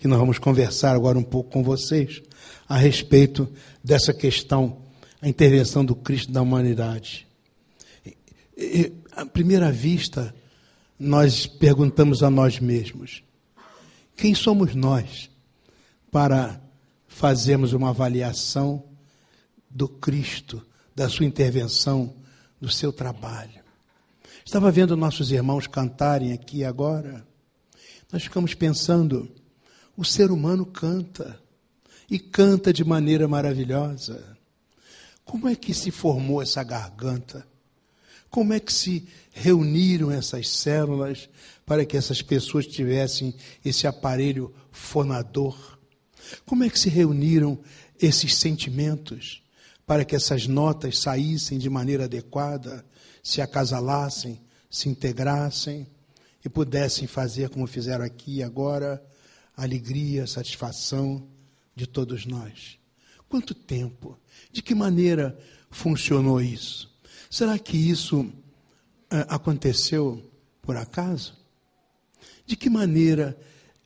que nós vamos conversar agora um pouco com vocês a respeito dessa questão, a intervenção do Cristo da humanidade. E, e, à primeira vista, nós perguntamos a nós mesmos: quem somos nós para fazermos uma avaliação do Cristo, da sua intervenção, do seu trabalho? Estava vendo nossos irmãos cantarem aqui agora. Nós ficamos pensando: o ser humano canta, e canta de maneira maravilhosa. Como é que se formou essa garganta? Como é que se reuniram essas células para que essas pessoas tivessem esse aparelho fonador? Como é que se reuniram esses sentimentos para que essas notas saíssem de maneira adequada, se acasalassem, se integrassem e pudessem fazer como fizeram aqui agora, alegria, satisfação de todos nós? Quanto tempo? De que maneira funcionou isso? Será que isso é, aconteceu por acaso? De que maneira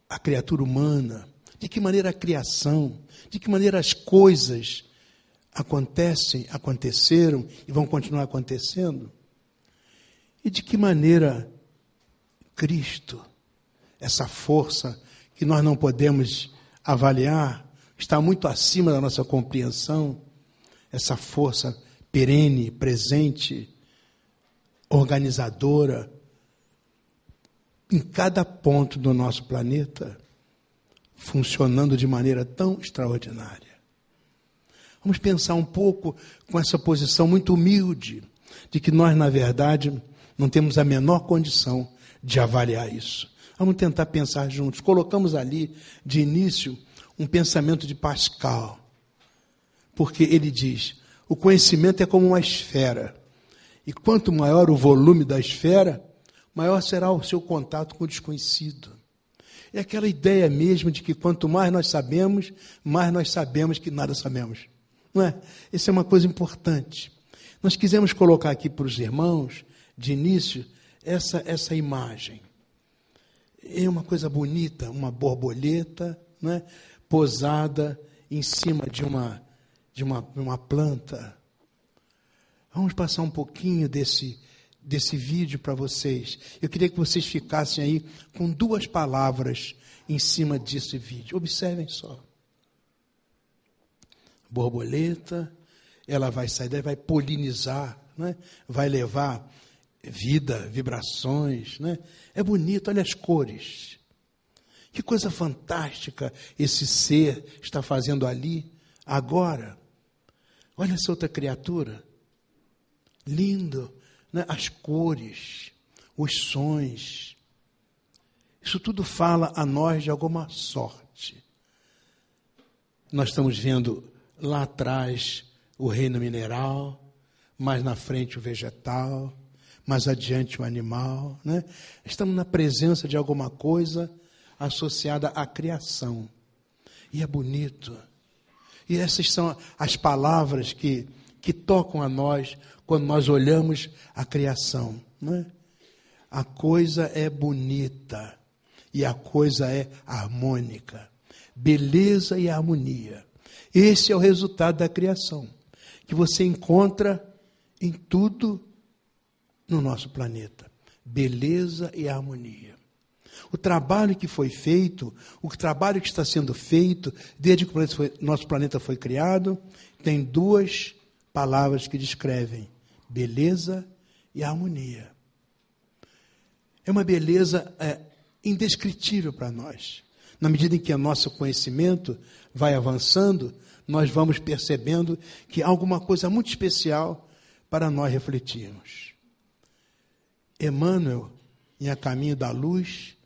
a criatura humana, de que maneira a criação, de que maneira as coisas acontecem, aconteceram e vão continuar acontecendo? E de que maneira Cristo, essa força que nós não podemos avaliar, está muito acima da nossa compreensão, essa força perene, presente, organizadora, em cada ponto do nosso planeta, funcionando de maneira tão extraordinária. Vamos pensar um pouco com essa posição muito humilde, de que nós, na verdade, não temos a menor condição de avaliar isso. Vamos tentar pensar juntos. Colocamos ali, de início, um pensamento de Pascal, porque ele diz: o conhecimento é como uma esfera. E quanto maior o volume da esfera, maior será o seu contato com o desconhecido. É aquela ideia mesmo de que quanto mais nós sabemos, mais nós sabemos que nada sabemos. Não é? Isso é uma coisa importante. Nós quisemos colocar aqui para os irmãos, de início, essa, essa imagem. É uma coisa bonita, uma borboleta, não é? posada em cima de uma de uma, uma planta. Vamos passar um pouquinho desse, desse vídeo para vocês. Eu queria que vocês ficassem aí com duas palavras em cima desse vídeo. Observem só. Borboleta, ela vai sair daí, vai polinizar, né? vai levar vida, vibrações. Né? É bonito, olha as cores. Que coisa fantástica esse ser está fazendo ali, agora. Olha essa outra criatura. Lindo, né? as cores, os sons. Isso tudo fala a nós de alguma sorte. Nós estamos vendo lá atrás o reino mineral, mais na frente o vegetal, mais adiante o animal. Né? Estamos na presença de alguma coisa associada à criação. E é bonito. E essas são as palavras que, que tocam a nós quando nós olhamos a criação. Não é? A coisa é bonita e a coisa é harmônica. Beleza e harmonia. Esse é o resultado da criação, que você encontra em tudo no nosso planeta. Beleza e harmonia. O trabalho que foi feito, o trabalho que está sendo feito, desde que foi, nosso planeta foi criado, tem duas palavras que descrevem: beleza e harmonia. É uma beleza é, indescritível para nós. Na medida em que o nosso conhecimento vai avançando, nós vamos percebendo que há alguma coisa muito especial para nós refletirmos. Emmanuel, em A Caminho da Luz,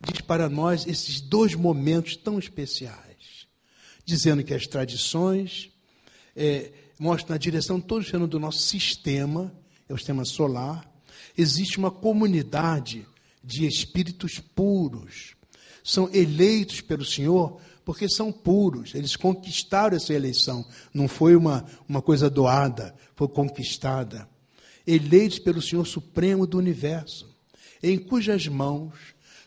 diz para nós esses dois momentos tão especiais, dizendo que as tradições é, mostram na direção todo o do nosso sistema, é o sistema solar, existe uma comunidade de espíritos puros, são eleitos pelo Senhor porque são puros, eles conquistaram essa eleição, não foi uma, uma coisa doada, foi conquistada. Eleitos pelo Senhor Supremo do Universo, em cujas mãos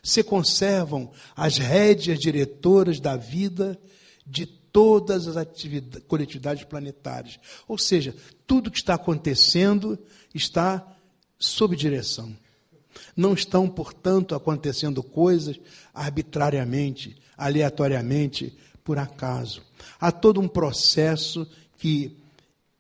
se conservam as rédeas diretoras da vida de todas as coletividades planetárias. Ou seja, tudo que está acontecendo está sob direção. Não estão, portanto, acontecendo coisas arbitrariamente, aleatoriamente, por acaso. Há todo um processo que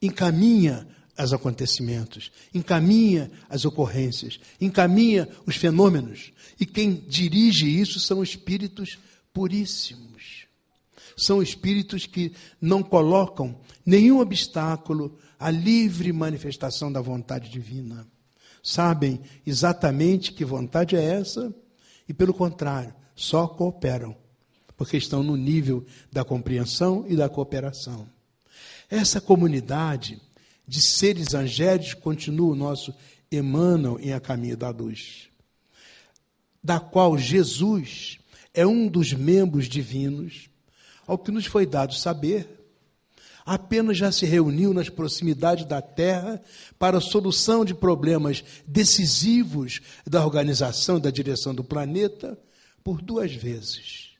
encaminha os acontecimentos, encaminha as ocorrências, encaminha os fenômenos. E quem dirige isso são espíritos puríssimos. São espíritos que não colocam nenhum obstáculo à livre manifestação da vontade divina. Sabem exatamente que vontade é essa e, pelo contrário, só cooperam, porque estão no nível da compreensão e da cooperação. Essa comunidade de seres angélicos continua o nosso Emmanuel em A Caminho da Luz, da qual Jesus é um dos membros divinos, ao que nos foi dado saber, apenas já se reuniu nas proximidades da Terra para a solução de problemas decisivos da organização e da direção do planeta por duas vezes.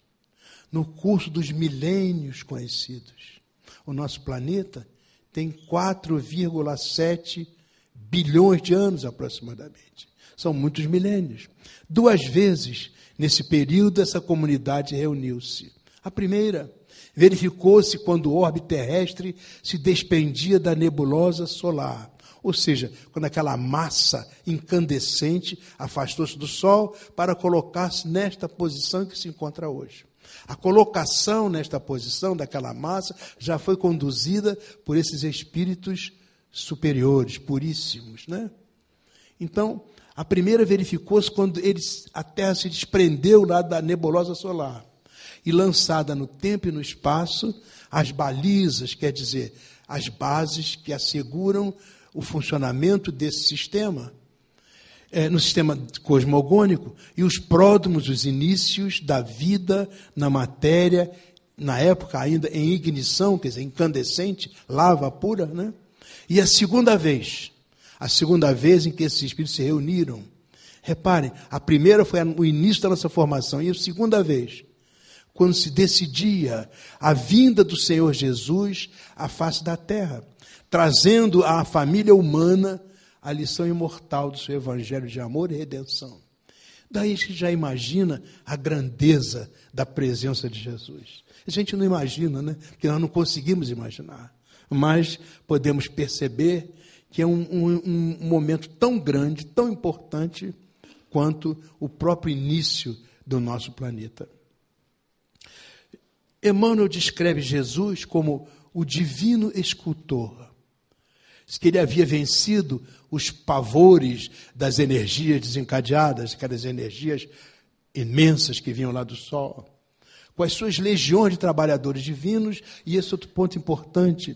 No curso dos milênios conhecidos, o nosso planeta tem 4,7 bilhões de anos aproximadamente. São muitos milênios. Duas vezes nesse período essa comunidade reuniu-se. A primeira verificou-se quando o orbe terrestre se despendia da nebulosa solar. Ou seja, quando aquela massa incandescente afastou-se do Sol para colocar-se nesta posição que se encontra hoje. A colocação nesta posição daquela massa já foi conduzida por esses espíritos superiores, puríssimos, né? Então, a primeira verificou-se quando eles, a Terra se desprendeu lá da nebulosa solar e lançada no tempo e no espaço as balizas, quer dizer, as bases que asseguram o funcionamento desse sistema é, no sistema cosmogônico e os pródromos, os inícios da vida na matéria, na época ainda em ignição, quer dizer, incandescente, lava pura, né? E a segunda vez, a segunda vez em que esses espíritos se reuniram. Reparem, a primeira foi o início da nossa formação, e a segunda vez, quando se decidia a vinda do Senhor Jesus à face da terra, trazendo à família humana a lição imortal do seu evangelho de amor e redenção. Daí a gente já imagina a grandeza da presença de Jesus. A gente não imagina, né? Porque nós não conseguimos imaginar. Mas podemos perceber que é um, um, um momento tão grande, tão importante, quanto o próprio início do nosso planeta. Emmanuel descreve Jesus como o divino escultor. Que ele havia vencido os pavores das energias desencadeadas, aquelas energias imensas que vinham lá do sol, com as suas legiões de trabalhadores divinos, e esse outro ponto importante: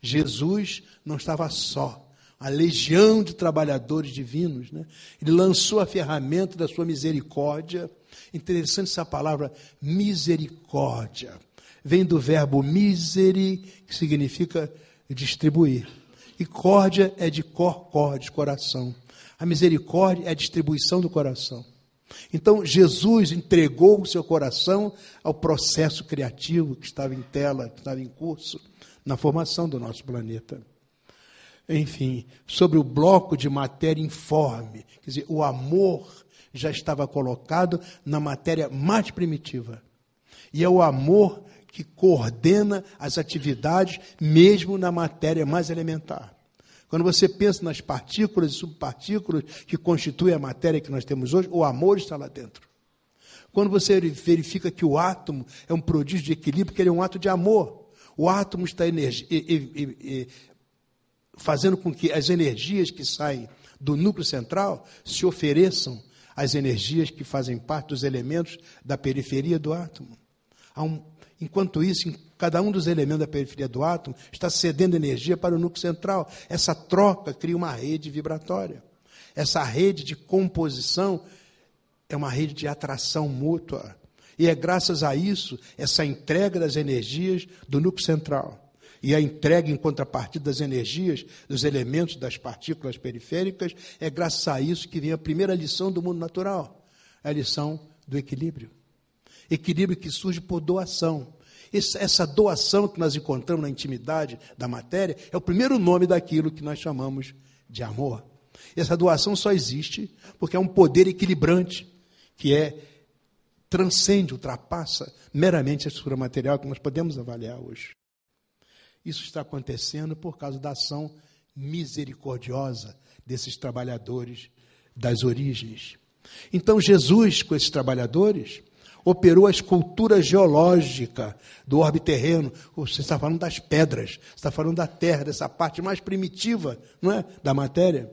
Jesus não estava só. A legião de trabalhadores divinos, né? ele lançou a ferramenta da sua misericórdia. Interessante essa palavra, misericórdia. Vem do verbo miseri, que significa distribuir. E córdia é de cor, cor, de coração. A misericórdia é a distribuição do coração. Então, Jesus entregou o seu coração ao processo criativo que estava em tela, que estava em curso, na formação do nosso planeta. Enfim, sobre o bloco de matéria informe, quer dizer, o amor já estava colocado na matéria mais primitiva. E é o amor que coordena as atividades, mesmo na matéria mais elementar. Quando você pensa nas partículas e subpartículas que constituem a matéria que nós temos hoje, o amor está lá dentro. Quando você verifica que o átomo é um prodígio de equilíbrio, porque ele é um ato de amor. O átomo está energi- e, e, e, fazendo com que as energias que saem do núcleo central se ofereçam às energias que fazem parte dos elementos da periferia do átomo. Um, enquanto isso, cada um dos elementos da periferia do átomo está cedendo energia para o núcleo central. Essa troca cria uma rede vibratória. Essa rede de composição é uma rede de atração mútua. E é graças a isso, essa entrega das energias do núcleo central e a entrega em contrapartida das energias dos elementos das partículas periféricas, é graças a isso que vem a primeira lição do mundo natural, a lição do equilíbrio. Equilíbrio que surge por doação. Essa doação que nós encontramos na intimidade da matéria é o primeiro nome daquilo que nós chamamos de amor. Essa doação só existe porque é um poder equilibrante que é transcende, ultrapassa meramente a estrutura material que nós podemos avaliar hoje. Isso está acontecendo por causa da ação misericordiosa desses trabalhadores das origens. Então, Jesus, com esses trabalhadores, operou a escultura geológica do orbe terreno. Você está falando das pedras, você está falando da terra, dessa parte mais primitiva não é? da matéria.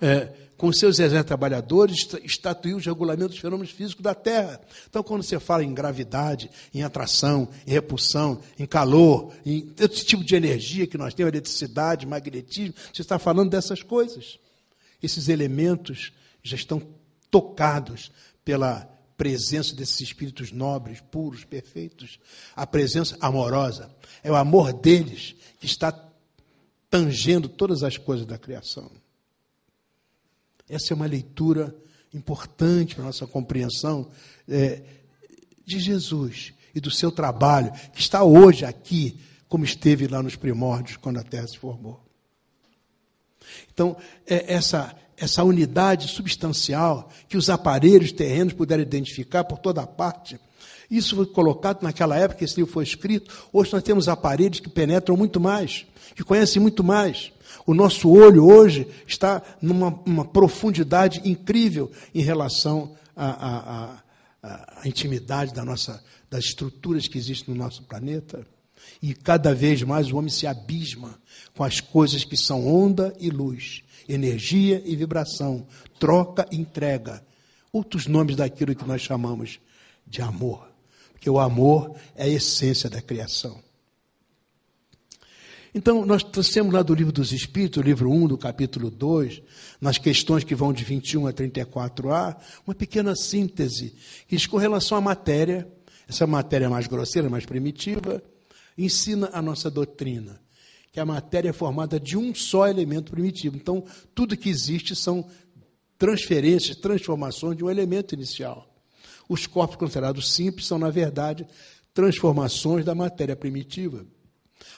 É, com seus exércitos trabalhadores, estatuiu os regulamentos dos fenômenos físicos da Terra. Então, quando você fala em gravidade, em atração, em repulsão, em calor, em esse tipo de energia que nós temos, eletricidade, magnetismo, você está falando dessas coisas. Esses elementos já estão tocados pela presença desses espíritos nobres, puros, perfeitos, a presença amorosa. É o amor deles que está tangendo todas as coisas da criação. Essa é uma leitura importante para a nossa compreensão é, de Jesus e do seu trabalho, que está hoje aqui, como esteve lá nos primórdios, quando a Terra se formou. Então, é essa, essa unidade substancial que os aparelhos terrenos puderam identificar por toda parte. Isso foi colocado naquela época que esse livro foi escrito. Hoje nós temos aparelhos que penetram muito mais, que conhecem muito mais. O nosso olho hoje está numa profundidade incrível em relação à, à, à, intimidade da nossa, das estruturas que existem no nosso planeta. E cada vez mais o homem se abisma com as coisas que são onda e luz, energia e vibração, troca e entrega. Outros nomes daquilo que nós chamamos de amor. Porque o amor é a essência da criação. Então, nós trouxemos lá do livro dos Espíritos, livro 1, do capítulo 2, nas questões que vão de 21 a 34a, uma pequena síntese que diz com relação à matéria, essa matéria mais grosseira, mais primitiva, ensina a nossa doutrina, que a matéria é formada de um só elemento primitivo. Então, tudo que existe são transferências, transformações de um elemento inicial. Os corpos considerados simples são, na verdade, transformações da matéria primitiva.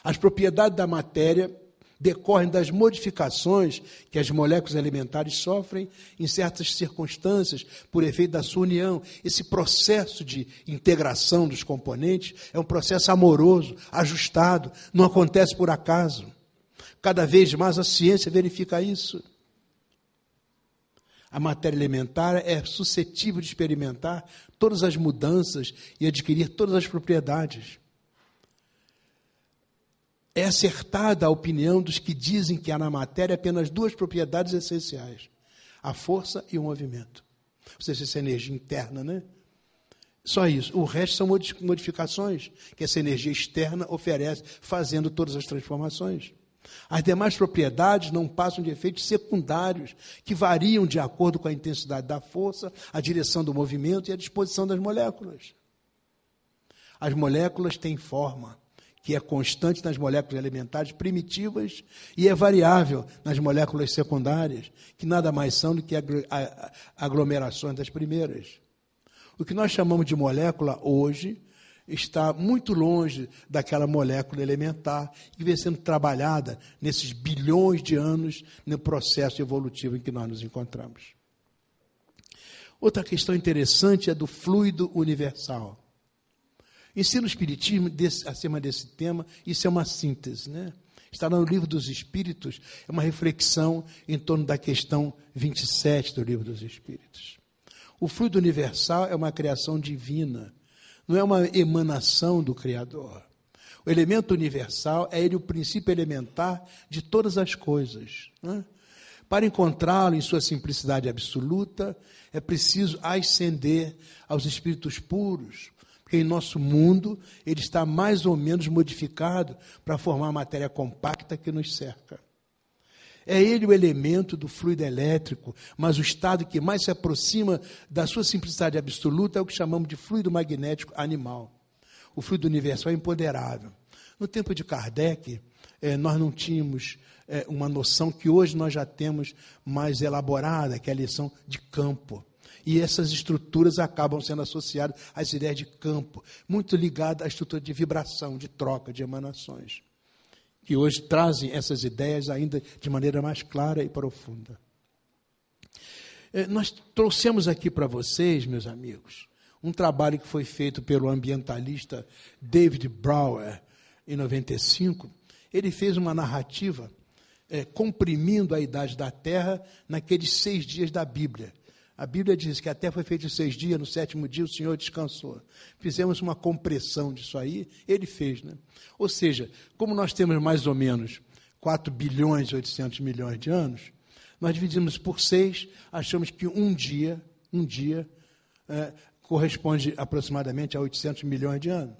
As propriedades da matéria decorrem das modificações que as moléculas alimentares sofrem em certas circunstâncias por efeito da sua união. Esse processo de integração dos componentes é um processo amoroso, ajustado, não acontece por acaso. Cada vez mais a ciência verifica isso. A matéria elementar é suscetível de experimentar todas as mudanças e adquirir todas as propriedades é acertada a opinião dos que dizem que há na matéria apenas duas propriedades essenciais: a força e o movimento. Ou seja, essa energia interna, né? Só isso. O resto são modificações que essa energia externa oferece, fazendo todas as transformações. As demais propriedades não passam de efeitos secundários, que variam de acordo com a intensidade da força, a direção do movimento e a disposição das moléculas. As moléculas têm forma, que é constante nas moléculas elementares primitivas e é variável nas moléculas secundárias, que nada mais são do que aglomerações das primeiras. O que nós chamamos de molécula hoje está muito longe daquela molécula elementar que vem sendo trabalhada nesses bilhões de anos no processo evolutivo em que nós nos encontramos. Outra questão interessante é do fluido universal. Ensino o Espiritismo desse, acima desse tema, isso é uma síntese, né? Está no livro dos Espíritos, é uma reflexão em torno da questão 27 do livro dos Espíritos. O fluido universal é uma criação divina, não é uma emanação do Criador. O elemento universal é ele o princípio elementar de todas as coisas. Né? Para encontrá-lo em sua simplicidade absoluta, é preciso ascender aos espíritos puros, porque em nosso mundo ele está mais ou menos modificado para formar a matéria compacta que nos cerca. É ele o elemento do fluido elétrico, mas o estado que mais se aproxima da sua simplicidade absoluta é o que chamamos de fluido magnético animal. O fluido universal é empoderável. No tempo de Kardec, eh, nós não tínhamos eh, uma noção que hoje nós já temos mais elaborada, que é a lição de campo. E essas estruturas acabam sendo associadas às ideias de campo, muito ligadas à estrutura de vibração, de troca, de emanações, que hoje trazem essas ideias ainda de maneira mais clara e profunda. É, nós trouxemos aqui para vocês, meus amigos, um trabalho que foi feito pelo ambientalista David Brower em 95. Ele fez uma narrativa é, comprimindo a idade da Terra naqueles seis dias da Bíblia. A Bíblia diz que a Terra foi feita em seis dias, no sétimo dia o Senhor descansou. Fizemos uma compressão disso aí, ele fez, né? Ou seja, como nós temos mais ou menos 4 bilhões e 800 milhões de anos, nós dividimos por seis, achamos que um dia, um dia, é, corresponde aproximadamente a 800 milhões de anos.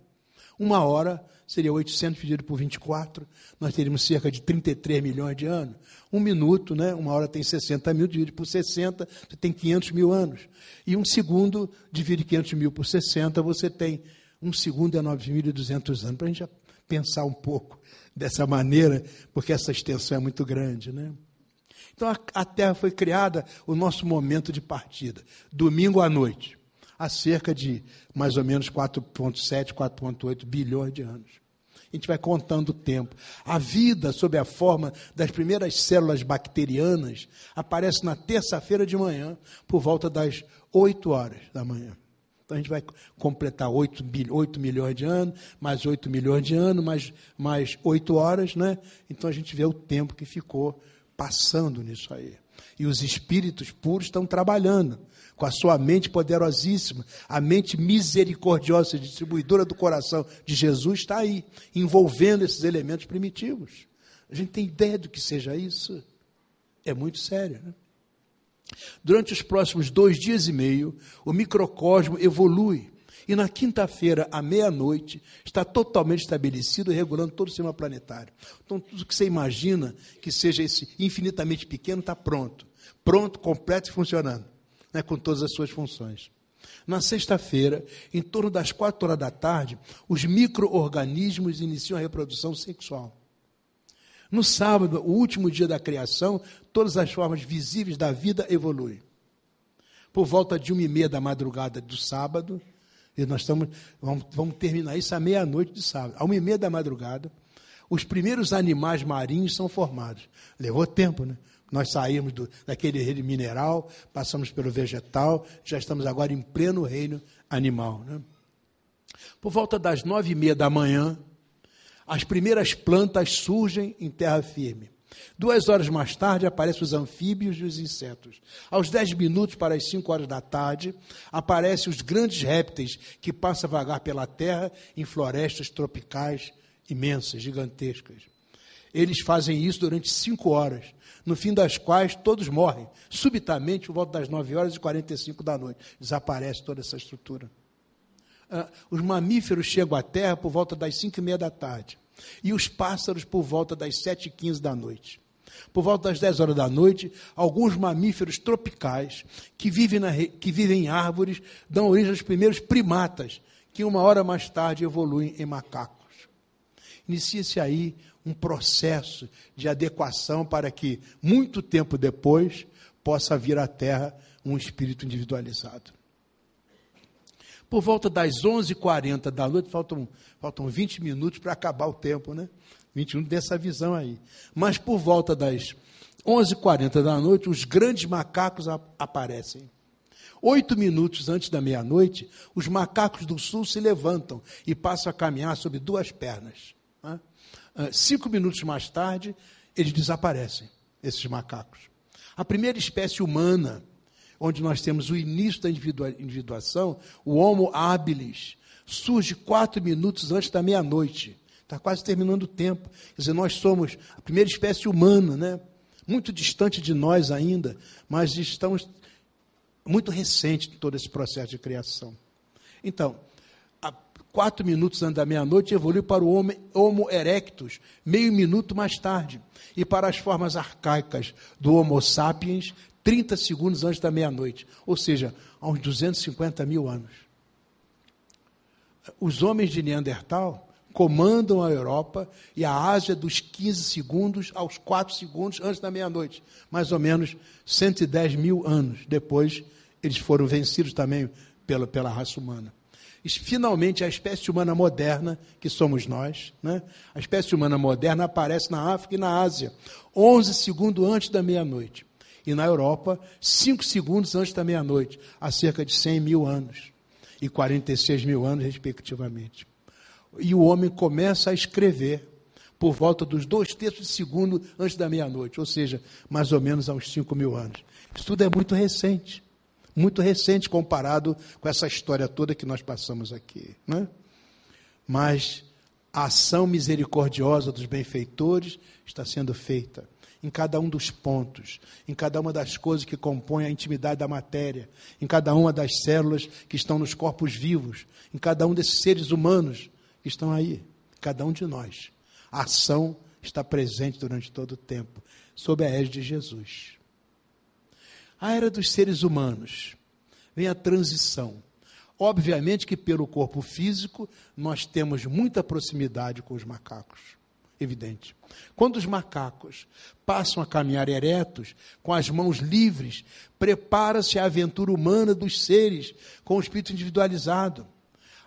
Uma hora seria 800 dividido por 24, nós teríamos cerca de 33 milhões de anos. Um minuto, né? uma hora tem 60 mil, divide por 60, você tem 500 mil anos. E um segundo, divide 500 mil por 60, você tem um segundo é 9.200 anos. Para a gente pensar um pouco dessa maneira, porque essa extensão é muito grande. Né? Então a, a Terra foi criada, o nosso momento de partida, domingo à noite há cerca de mais ou menos 4,7, 4,8 bilhões de anos. A gente vai contando o tempo. A vida, sob a forma das primeiras células bacterianas, aparece na terça-feira de manhã, por volta das 8 horas da manhã. Então a gente vai completar 8, 8 milhões de anos, mais 8 milhões de anos, mais, mais 8 horas, né? Então a gente vê o tempo que ficou passando nisso aí. E os espíritos puros estão trabalhando com a sua mente poderosíssima, a mente misericordiosa, distribuidora do coração de Jesus, está aí, envolvendo esses elementos primitivos. A gente tem ideia do que seja isso? É muito sério. Né? Durante os próximos dois dias e meio, o microcosmo evolui. E na quinta-feira, à meia-noite, está totalmente estabelecido, regulando todo o sistema planetário. Então, tudo que você imagina que seja esse infinitamente pequeno está pronto. Pronto, completo e funcionando né, com todas as suas funções. Na sexta-feira, em torno das quatro horas da tarde, os micro-organismos iniciam a reprodução sexual. No sábado, o último dia da criação, todas as formas visíveis da vida evoluem. Por volta de uma e meia da madrugada do sábado, e nós estamos, vamos, vamos terminar isso à meia-noite de sábado. À uma e meia da madrugada, os primeiros animais marinhos são formados. Levou tempo, né? Nós saímos do, daquele reino mineral, passamos pelo vegetal, já estamos agora em pleno reino animal. Né? Por volta das nove e meia da manhã, as primeiras plantas surgem em terra firme. Duas horas mais tarde aparecem os anfíbios e os insetos. Aos dez minutos para as cinco horas da tarde, aparecem os grandes répteis que passam a vagar pela terra em florestas tropicais imensas, gigantescas. Eles fazem isso durante cinco horas, no fim das quais todos morrem. Subitamente, por volta das 9 horas e 45 da noite, desaparece toda essa estrutura. Uh, os mamíferos chegam à Terra por volta das 5 e meia da tarde. E os pássaros por volta das 7 e 15 da noite. Por volta das 10 horas da noite, alguns mamíferos tropicais que vivem, na, que vivem em árvores dão origem aos primeiros primatas, que uma hora mais tarde evoluem em macacos. Inicia-se aí um processo de adequação para que, muito tempo depois, possa vir à Terra um espírito individualizado. Por volta das 11h40 da noite, faltam, faltam 20 minutos para acabar o tempo, né? 20 minutos dessa visão aí. Mas por volta das 11h40 da noite, os grandes macacos aparecem. Oito minutos antes da meia-noite, os macacos do sul se levantam e passam a caminhar sobre duas pernas. Né? Ah, cinco minutos mais tarde, eles desaparecem, esses macacos. A primeira espécie humana, onde nós temos o início da individuação, o Homo habilis, surge quatro minutos antes da meia-noite. Está quase terminando o tempo. Quer dizer, nós somos a primeira espécie humana, né? muito distante de nós ainda, mas estamos muito recente em todo esse processo de criação. Então, quatro minutos antes da meia-noite, evoluiu para o Homo erectus, meio minuto mais tarde, e para as formas arcaicas do Homo sapiens, 30 segundos antes da meia-noite, ou seja, há uns 250 mil anos. Os homens de Neandertal comandam a Europa e a Ásia dos 15 segundos aos 4 segundos antes da meia-noite, mais ou menos 110 mil anos depois eles foram vencidos também pela, pela raça humana. Finalmente, a espécie humana moderna, que somos nós, né? a espécie humana moderna aparece na África e na Ásia, 11 segundos antes da meia-noite. E na Europa, 5 segundos antes da meia-noite, há cerca de 100 mil anos e 46 mil anos, respectivamente. E o homem começa a escrever por volta dos dois terços de segundo antes da meia-noite, ou seja, mais ou menos uns 5 mil anos. Isso tudo é muito recente muito recente comparado com essa história toda que nós passamos aqui. Né? Mas a ação misericordiosa dos benfeitores está sendo feita em cada um dos pontos, em cada uma das coisas que compõem a intimidade da matéria, em cada uma das células que estão nos corpos vivos, em cada um desses seres humanos que estão aí, cada um de nós. A ação está presente durante todo o tempo, sob a égide de Jesus. A era dos seres humanos. Vem a transição. Obviamente que pelo corpo físico nós temos muita proximidade com os macacos. Evidente. Quando os macacos passam a caminhar eretos, com as mãos livres, prepara-se a aventura humana dos seres com o espírito individualizado.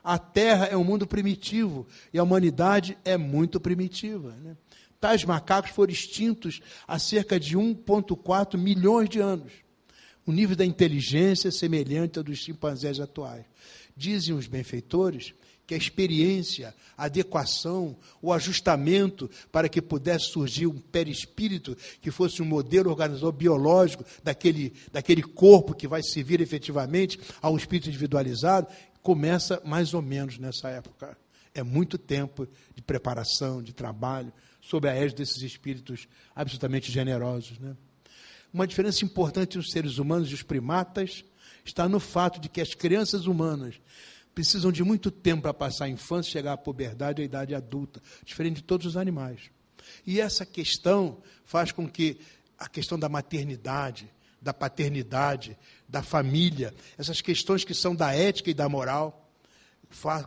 A Terra é um mundo primitivo e a humanidade é muito primitiva. Né? Tais macacos foram extintos há cerca de 1,4 milhões de anos o nível da inteligência é semelhante ao dos chimpanzés atuais. Dizem os benfeitores que a experiência, a adequação, o ajustamento para que pudesse surgir um perispírito que fosse um modelo organizador biológico daquele, daquele corpo que vai servir efetivamente a um espírito individualizado, começa mais ou menos nessa época. É muito tempo de preparação, de trabalho, sob a égide desses espíritos absolutamente generosos. Né? Uma diferença importante entre os seres humanos e os primatas está no fato de que as crianças humanas precisam de muito tempo para passar a infância, chegar à puberdade à idade adulta, diferente de todos os animais. E essa questão faz com que a questão da maternidade, da paternidade, da família, essas questões que são da ética e da moral,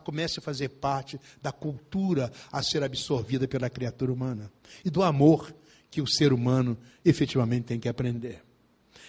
comece a fazer parte da cultura a ser absorvida pela criatura humana e do amor que o ser humano efetivamente tem que aprender.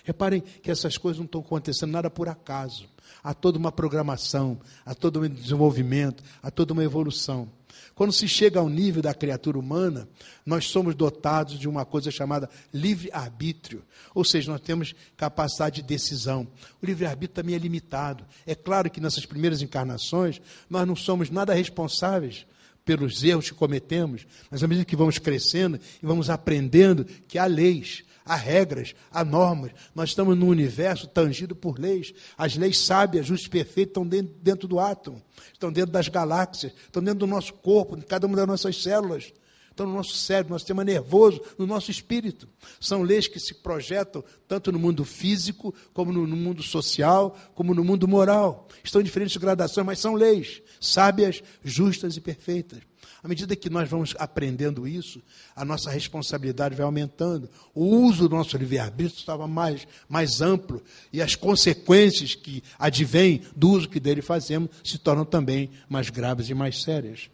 Reparem que essas coisas não estão acontecendo nada por acaso. Há toda uma programação, há todo um desenvolvimento, há toda uma evolução. Quando se chega ao nível da criatura humana, nós somos dotados de uma coisa chamada livre-arbítrio. Ou seja, nós temos capacidade de decisão. O livre-arbítrio também é limitado. É claro que nessas primeiras encarnações, nós não somos nada responsáveis pelos erros que cometemos, mas à medida que vamos crescendo e vamos aprendendo que há leis, há regras, há normas. Nós estamos num universo tangido por leis. As leis sábias, justas e perfeitas estão dentro, dentro do átomo, estão dentro das galáxias, estão dentro do nosso corpo, de cada uma das nossas células estão no nosso cérebro, no nosso sistema nervoso, no nosso espírito. São leis que se projetam tanto no mundo físico, como no, mundo social, como no mundo moral. Estão em diferentes gradações, mas são leis sábias, justas e perfeitas. À medida que nós vamos aprendendo isso, a nossa responsabilidade vai aumentando. O uso do nosso livre-arbítrio estava mais, mais amplo e as consequências que advêm do uso que dele fazemos se tornam também mais graves e mais sérias.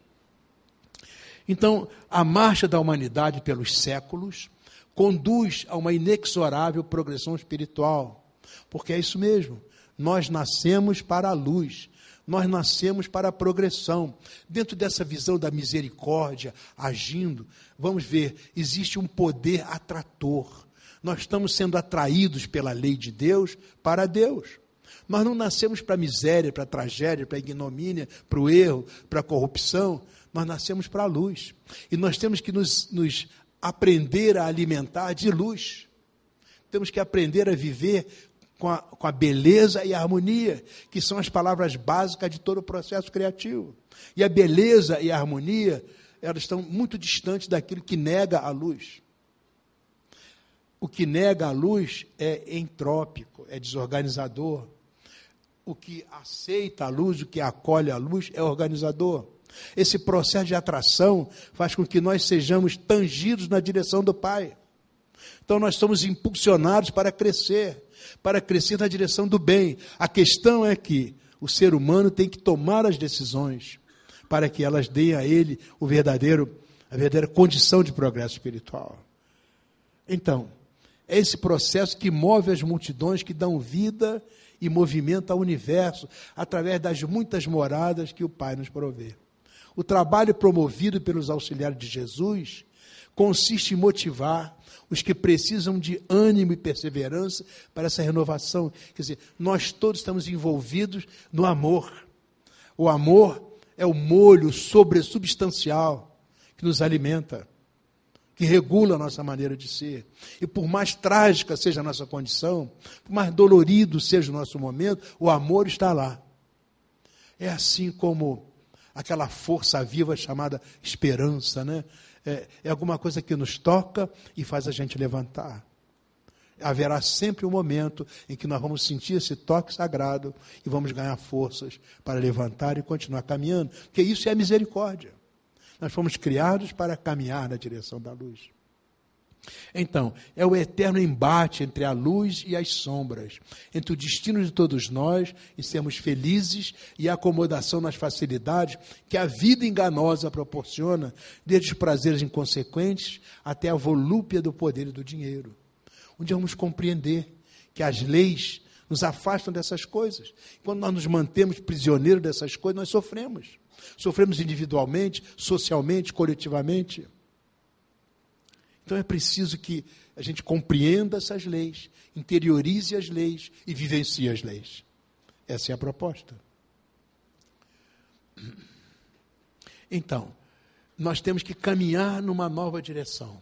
Então, a marcha da humanidade pelos séculos conduz a uma inexorável progressão espiritual, porque é isso mesmo. Nós nascemos para a luz, nós nascemos para a progressão. Dentro dessa visão da misericórdia agindo, vamos ver, existe um poder atrator. Nós estamos sendo atraídos pela lei de Deus para Deus. Nós não nascemos para a miséria, para a tragédia, para a ignomínia, para o erro, para a corrupção nós nascemos para a luz. E nós temos que nos, nos aprender a alimentar de luz. Temos que aprender a viver com a, com a, beleza e a harmonia, que são as palavras básicas de todo o processo criativo. E a beleza e a harmonia, elas estão muito distantes daquilo que nega a luz. O que nega a luz é entrópico, é desorganizador. O que aceita a luz, o que acolhe a luz, é organizador. Esse processo de atração faz com que nós sejamos tangidos na direção do Pai. Então nós somos impulsionados para crescer, para crescer na direção do bem. A questão é que o ser humano tem que tomar as decisões para que elas deem a ele o verdadeiro, a verdadeira condição de progresso espiritual. Então, É esse processo que move as multidões, que dão vida e movimenta o universo através das muitas moradas que o Pai nos provê. O trabalho promovido pelos auxiliares de Jesus consiste em motivar os que precisam de ânimo e perseverança para essa renovação. Quer dizer, nós todos estamos envolvidos no amor. O amor é o molho sobresubstancial que nos alimenta, que regula a nossa maneira de ser. E por mais trágica seja a nossa condição, por mais dolorido seja o nosso momento, o amor está lá. É assim como aquela força viva chamada esperança, né? É, é alguma coisa que nos toca e faz a gente levantar haverá sempre um momento em que nós vamos sentir esse toque sagrado e vamos ganhar forças para levantar e continuar caminhando, porque isso é misericórdia. Nós fomos criados para caminhar na direção da luz. Então, é o eterno embate entre a luz e as sombras, entre o destino de todos nós em sermos felizes e a acomodação nas facilidades que a vida enganosa proporciona, desde os prazeres inconsequentes até a volúpia do poder e do dinheiro onde vamos compreender que as leis nos afastam dessas coisas. Quando nós nos mantemos prisioneiros dessas coisas, nós sofremos. Sofremos individualmente, socialmente, coletivamente. Então é preciso que a gente compreenda essas leis, interiorize as leis e vivencie as leis. Essa é a proposta. Então, nós temos que caminhar numa nova direção.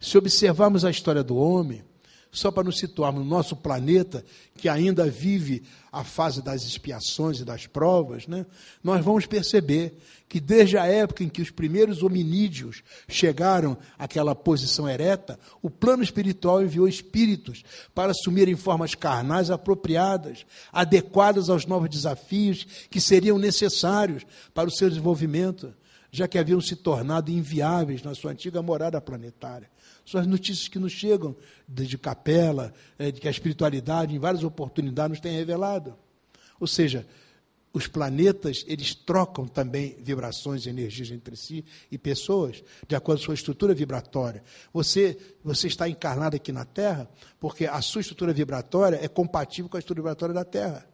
Se observarmos a história do homem, só para nos situarmos no nosso planeta, que ainda vive a fase das expiações e das provas, né, nós vamos perceber que desde a época em que os primeiros hominídeos chegaram àquela posição ereta, o plano espiritual enviou espíritos para assumirem formas carnais apropriadas, adequadas aos novos desafios que seriam necessários para o seu desenvolvimento, já que haviam se tornado inviáveis na sua antiga morada planetária. São as notícias que nos chegam de capela, é, de que a espiritualidade, em várias oportunidades, nos tem revelado. Ou seja, os planetas, eles trocam também vibrações e energias entre si e pessoas, de acordo com a sua estrutura vibratória. Você, você está encarnado aqui na Terra porque a sua estrutura vibratória é compatível com a estrutura vibratória da Terra.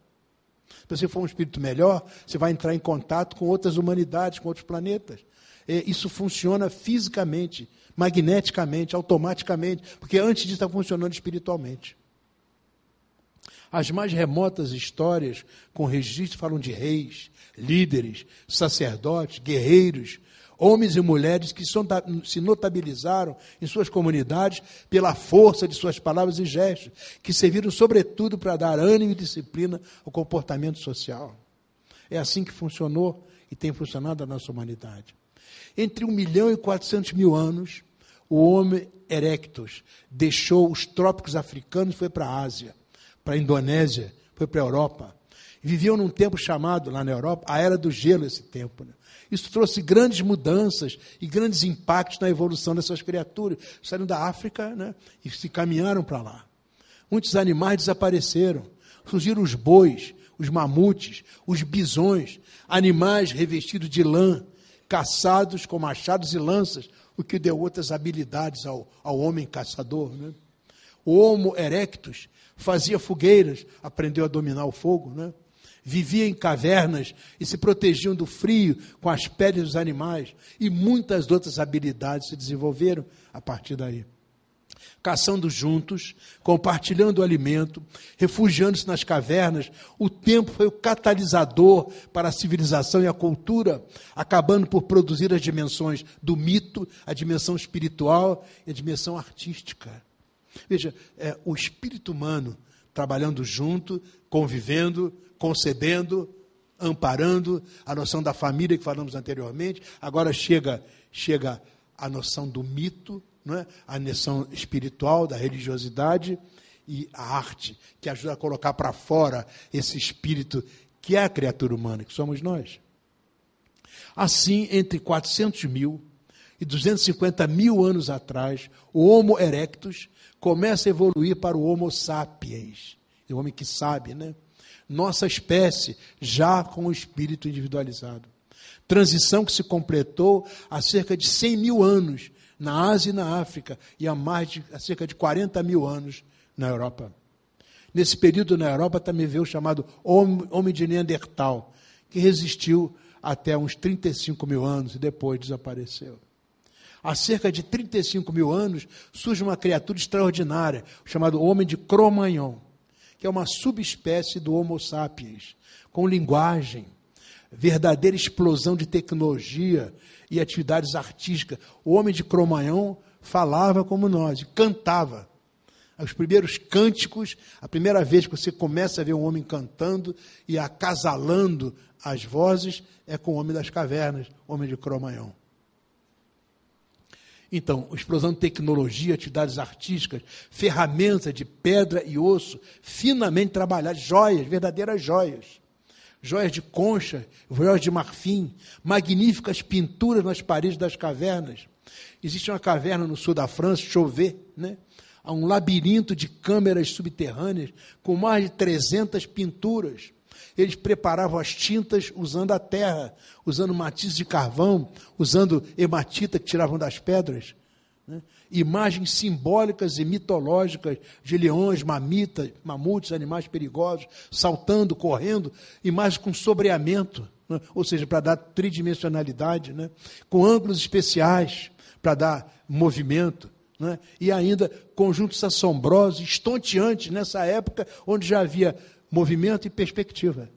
Se você for um espírito melhor, você vai entrar em contato com outras humanidades, com outros planetas. É, isso funciona fisicamente magneticamente, automaticamente, porque antes disso está funcionando espiritualmente. As mais remotas histórias com registro falam de reis, líderes, sacerdotes, guerreiros, homens e mulheres que se notabilizaram em suas comunidades pela força de suas palavras e gestos, que serviram sobretudo para dar ânimo e disciplina ao comportamento social. É assim que funcionou e tem funcionado a nossa humanidade. Entre 1 milhão e 400 mil anos, o Homo erectus deixou os trópicos africanos e foi para a Ásia, para a Indonésia, foi para a Europa. Viviam num tempo chamado, lá na Europa, a Era do Gelo, esse tempo. Né? Isso trouxe grandes mudanças e grandes impactos na evolução dessas criaturas. Saíram da África né? e se caminharam para lá. Muitos animais desapareceram. Surgiram os bois, os mamutes, os bisões, animais revestidos de lã, caçados com machados e lanças, o que deu outras habilidades ao, ao homem caçador. Né? O Homo erectus fazia fogueiras, aprendeu a dominar o fogo, né? vivia em cavernas e se protegiam do frio com as peles dos animais, e muitas outras habilidades se desenvolveram a partir daí caçando juntos, compartilhando o alimento, refugiando-se nas cavernas. O tempo foi o catalisador para a civilização e a cultura, acabando por produzir as dimensões do mito, a dimensão espiritual e a dimensão artística. Veja, é, o espírito humano trabalhando junto, convivendo, concedendo, amparando a noção da família que falamos anteriormente, agora chega chega a noção do mito, não é? a noção espiritual da religiosidade e a arte, que ajuda a colocar para fora esse espírito que é a criatura humana, que somos nós. Assim, entre 400 mil e 250 mil anos atrás, o Homo erectus começa a evoluir para o Homo sapiens, o homem que sabe, né? Nossa espécie, já com o espírito individualizado. Transição que se completou há cerca de 100 mil anos na Ásia e na África, e há, mais de, há cerca de 40 mil anos na Europa. Nesse período na Europa também veio o chamado homem de Neandertal, que resistiu até uns 35 mil anos e depois desapareceu. Há cerca de 35 mil anos surge uma criatura extraordinária, chamado homem de Cro-Magnon, que é uma subespécie do Homo sapiens, com linguagem, verdadeira explosão de tecnologia e atividades artísticas. O homem de Cro-Magnon falava como nós, cantava. Os primeiros cânticos, a primeira vez que você começa a ver um homem cantando e acasalando as vozes, é com o homem das cavernas, homem de Cro-Magnon. Então, explosão de tecnologia, atividades artísticas, ferramentas de pedra e osso, finamente trabalhadas, joias, verdadeiras joias joias de concha, joias de marfim, magníficas pinturas nas paredes das cavernas. Existe uma caverna no sul da França, Chauvet, né? Há um labirinto de câmeras subterrâneas com mais de 300 pinturas. Eles preparavam as tintas usando a terra, usando matizes de carvão, usando hematita que tiravam das pedras. Né? Imagens simbólicas e mitológicas de leões, mamitas, mamutes, animais perigosos, saltando, correndo, imagens com sobreamento, né? ou seja, para dar tridimensionalidade, né? com ângulos especiais para dar movimento. Né? E ainda conjuntos assombrosos, estonteantes nessa época onde já havia movimento e perspectiva.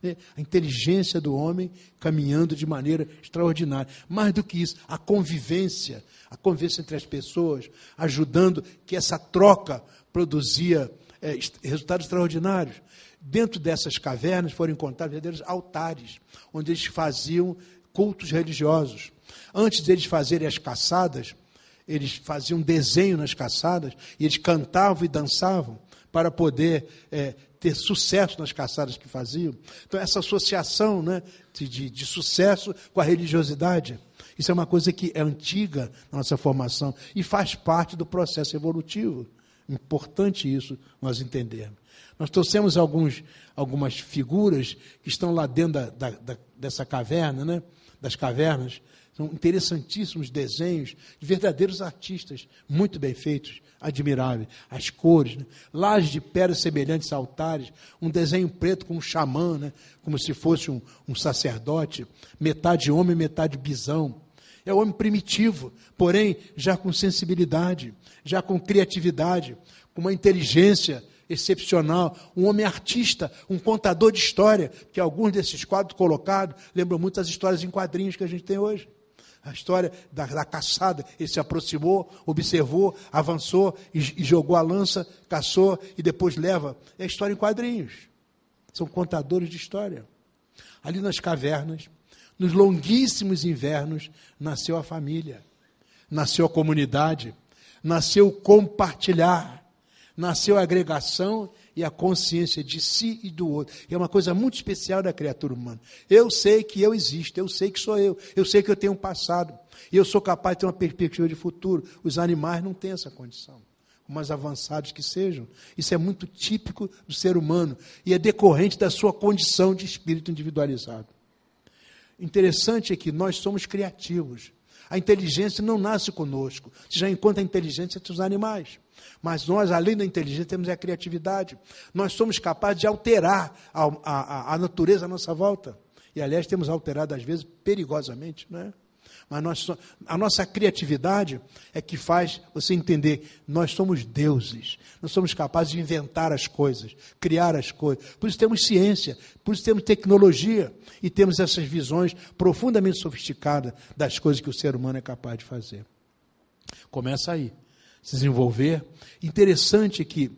É, a inteligência do homem caminhando de maneira extraordinária. Mais do que isso, a convivência, a convivência entre as pessoas, ajudando que essa troca produzia é, resultados extraordinários. Dentro dessas cavernas foram encontrados verdadeiros altares, onde eles faziam cultos religiosos. Antes deles fazerem as caçadas, eles faziam desenho nas caçadas, e eles cantavam e dançavam para poder é, ter sucesso nas caçadas que faziam. Então, essa associação né, de, de, sucesso com a religiosidade, isso é uma coisa que é antiga na nossa formação e faz parte do processo evolutivo. Importante isso nós entendermos. Nós trouxemos alguns, algumas figuras que estão lá dentro da, da, da, dessa caverna, né, das cavernas, são interessantíssimos desenhos de verdadeiros artistas, muito bem feitos, admiráveis. As cores, né? lajes de pedras semelhantes a altares, um desenho preto com um xamã, né? como se fosse um, um sacerdote, metade homem, metade bisão. É o homem primitivo, porém já com sensibilidade, já com criatividade, com uma inteligência excepcional, um homem artista, um contador de história, que alguns desses quadros colocados lembram muito as histórias em quadrinhos que a gente tem hoje. A história da, da, caçada, ele se aproximou, observou, avançou e, e, jogou a lança, caçou e depois leva. É história em quadrinhos. São contadores de história. Ali nas cavernas, nos longuíssimos invernos, nasceu a família, nasceu a comunidade, nasceu o compartilhar, nasceu a agregação e a consciência de si e do outro. é uma coisa muito especial da criatura humana. Eu sei que eu existo, eu sei que sou eu, eu sei que eu tenho um passado, e eu sou capaz de ter uma perspectiva de futuro. Os animais não têm essa condição, mais avançados que sejam. Isso é muito típico do ser humano e é decorrente da sua condição de espírito individualizado. Interessante é que nós somos criativos. A inteligência não nasce conosco. Você já encontra a inteligência entre os animais. Mas nós, além da inteligência, temos a criatividade. Nós somos capazes de alterar a, a, a natureza à nossa volta. E, aliás, temos alterado, às vezes, perigosamente. Né? Mas nós, a nossa criatividade é que faz você entender: nós somos deuses, nós somos capazes de inventar as coisas, criar as coisas. Por isso temos ciência, por isso temos tecnologia e temos essas visões profundamente sofisticadas das coisas que o ser humano é capaz de fazer. Começa aí se desenvolver. Interessante que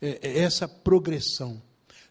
é, é, essa progressão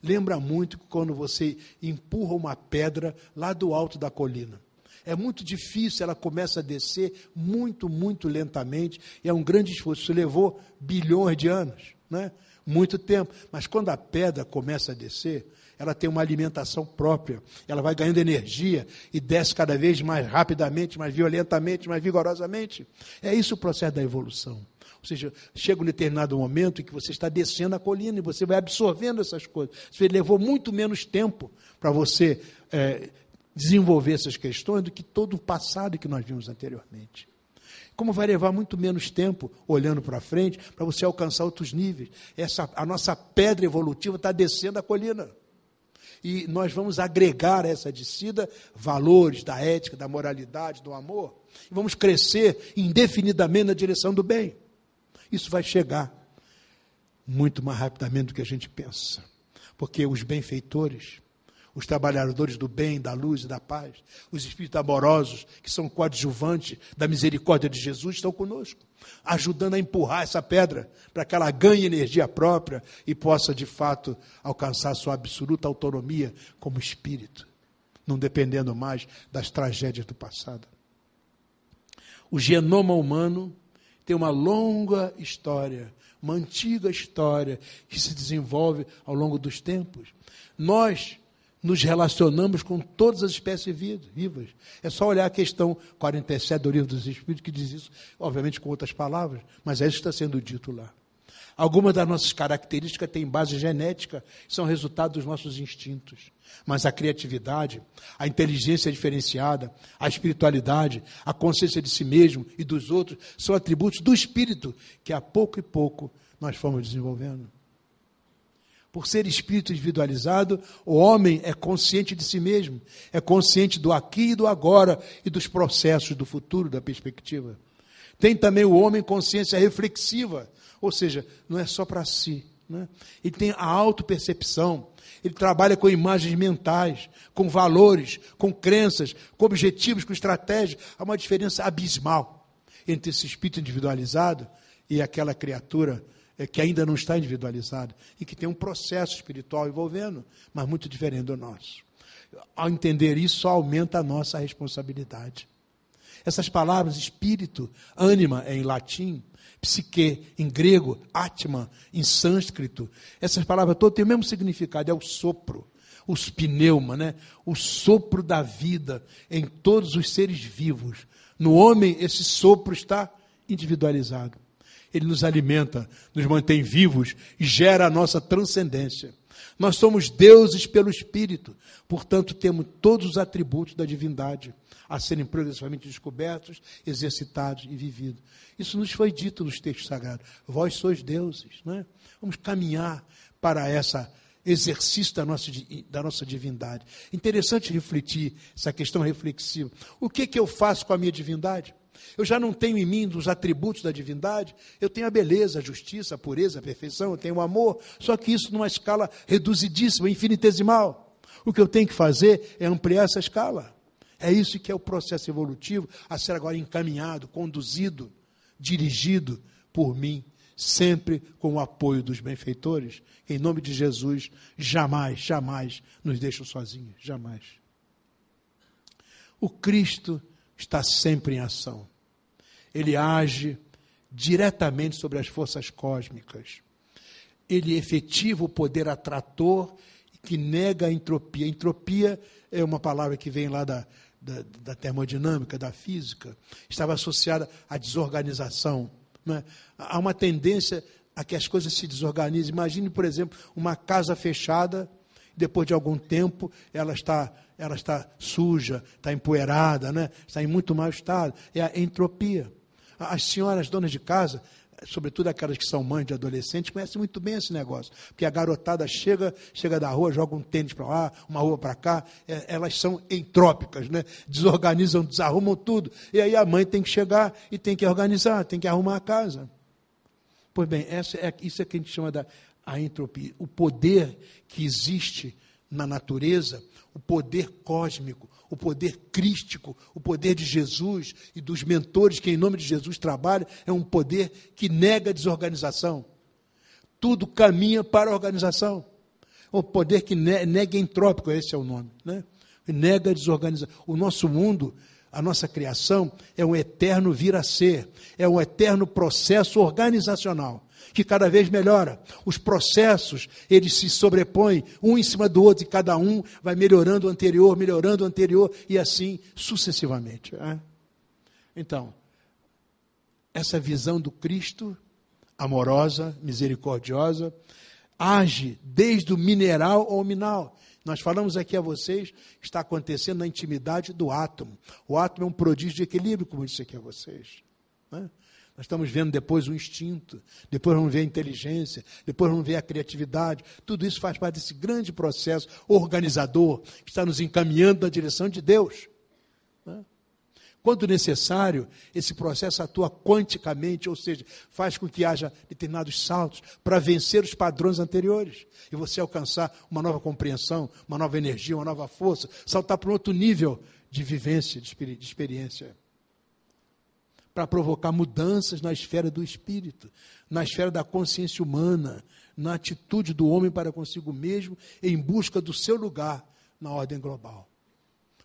lembra muito quando você empurra uma pedra lá do alto da colina. É muito difícil, ela começa a descer muito, muito lentamente, é um grande esforço. Isso levou bilhões de anos, né? muito tempo. Mas quando a pedra começa a descer, ela tem uma alimentação própria, ela vai ganhando energia e desce cada vez mais rapidamente, mais violentamente, mais vigorosamente. É isso o processo da evolução. Seja, chega um determinado momento em que você está descendo a colina e você vai absorvendo essas coisas. Você levou muito menos tempo para você é, desenvolver essas questões do que todo o passado que nós vimos anteriormente. Como vai levar muito menos tempo olhando para frente para você alcançar outros níveis. Essa, a nossa pedra evolutiva está descendo a colina. E nós vamos agregar a essa descida valores da ética, da moralidade, do amor. E vamos crescer indefinidamente na direção do bem. Isso vai chegar muito mais rapidamente do que a gente pensa. Porque os benfeitores, os trabalhadores do bem, da luz e da paz, os espíritos amorosos, que são coadjuvantes da misericórdia de Jesus, estão conosco, ajudando a empurrar essa pedra para que ela ganhe energia própria e possa, de fato, alcançar sua absoluta autonomia como espírito, não dependendo mais das tragédias do passado. O genoma humano tem uma longa história, uma antiga história que se desenvolve ao longo dos tempos. Nós nos relacionamos com todas as espécies vivas. É só olhar a questão 47 do Livro dos Espíritos que diz isso, obviamente com outras palavras, mas é isso que está sendo dito lá. Algumas das nossas características têm base genética, são resultado dos nossos instintos. Mas a criatividade, a inteligência diferenciada, a espiritualidade, a consciência de si mesmo e dos outros são atributos do espírito que a pouco e pouco nós fomos desenvolvendo. Por ser espírito individualizado, o homem é consciente de si mesmo, é consciente do aqui e do agora e dos processos do futuro, da perspectiva. Tem também o homem consciência reflexiva, ou seja, não é só para si. Né? Ele tem a autopercepção, ele trabalha com imagens mentais, com valores, com crenças, com objetivos, com estratégias. Há uma diferença abismal entre esse espírito individualizado e aquela criatura é, que ainda não está individualizada e que tem um processo espiritual envolvendo, mas muito diferente do nosso. Ao entender isso, aumenta a nossa responsabilidade. Essas palavras, espírito, ânima é em latim, psique em grego, atma em sânscrito, essas palavras todas têm o mesmo significado, é o sopro, os pneuma, né? o sopro da vida em todos os seres vivos. No homem, esse sopro está individualizado. Ele nos alimenta, nos mantém vivos e gera a nossa transcendência. Nós somos deuses pelo Espírito, portanto, temos todos os atributos da divindade a serem progressivamente descobertos, exercitados e vividos. Isso nos foi dito nos textos sagrados. Vós sois deuses. Não é? Vamos caminhar para esse exercício da nossa, da nossa divindade. Interessante refletir essa questão reflexiva. O que, que eu faço com a minha divindade? Eu já não tenho em mim os atributos da divindade, eu tenho a beleza, a justiça, a pureza, a perfeição, eu tenho o amor, só que isso numa escala reduzidíssima, infinitesimal. O que eu tenho que fazer é ampliar essa escala. É isso que é o processo evolutivo a ser agora encaminhado, conduzido, dirigido por mim, sempre com o apoio dos benfeitores. Em nome de Jesus, jamais, jamais nos deixam sozinhos, jamais. O Cristo está sempre em ação. Ele age diretamente sobre as forças cósmicas. Ele efetiva o poder atrator que nega a entropia. Entropia é uma palavra que vem lá da, da, da termodinâmica, da física, estava associada à desorganização. Né? Há uma tendência a que as coisas se desorganizem. Imagine, por exemplo, uma casa fechada, depois de algum tempo ela está, ela está suja, está empoeirada, né? está em muito mau estado. É a entropia. As senhoras donas de casa, sobretudo aquelas que são mães de adolescentes, conhecem muito bem esse negócio. Porque a garotada chega, chega da rua, joga um tênis para lá, uma rua para cá, é, elas são entrópicas, né? desorganizam, desarrumam tudo. E aí a mãe tem que chegar e tem que organizar, tem que arrumar a casa. Pois bem, essa é, isso é que a gente chama da a entropia. O poder que existe na natureza, o poder cósmico, o poder crístico, o poder de Jesus e dos mentores que, em nome de Jesus, trabalham, é um poder que nega a desorganização. Tudo caminha para a organização. O poder que nega entrópico, esse é o nome. Né? Nega a desorganização. O nosso mundo, a nossa criação, é um eterno vir a ser, é um eterno processo organizacional que cada vez melhora. Os processos, eles se sobrepõem um em cima do outro e cada um vai melhorando o anterior, melhorando o anterior e assim sucessivamente. É? Então, essa visão do Cristo, amorosa, misericordiosa, age desde o mineral ao minal. Nós falamos aqui a vocês está acontecendo na intimidade do átomo. O átomo é um prodígio de equilíbrio, como eu disse aqui a vocês. Né? Nós estamos vendo depois o instinto, depois vamos ver a inteligência, depois vamos ver a criatividade. Tudo isso faz parte desse grande processo organizador que está nos encaminhando na direção de Deus. Né? Quando necessário, esse processo atua quanticamente, ou seja, faz com que haja determinados saltos para vencer os padrões anteriores e você alcançar uma nova compreensão, uma nova energia, uma nova força, saltar para um outro nível de vivência, de experiência para provocar mudanças na esfera do espírito, na esfera da consciência humana, na atitude do homem para consigo mesmo, em busca do seu lugar na ordem global.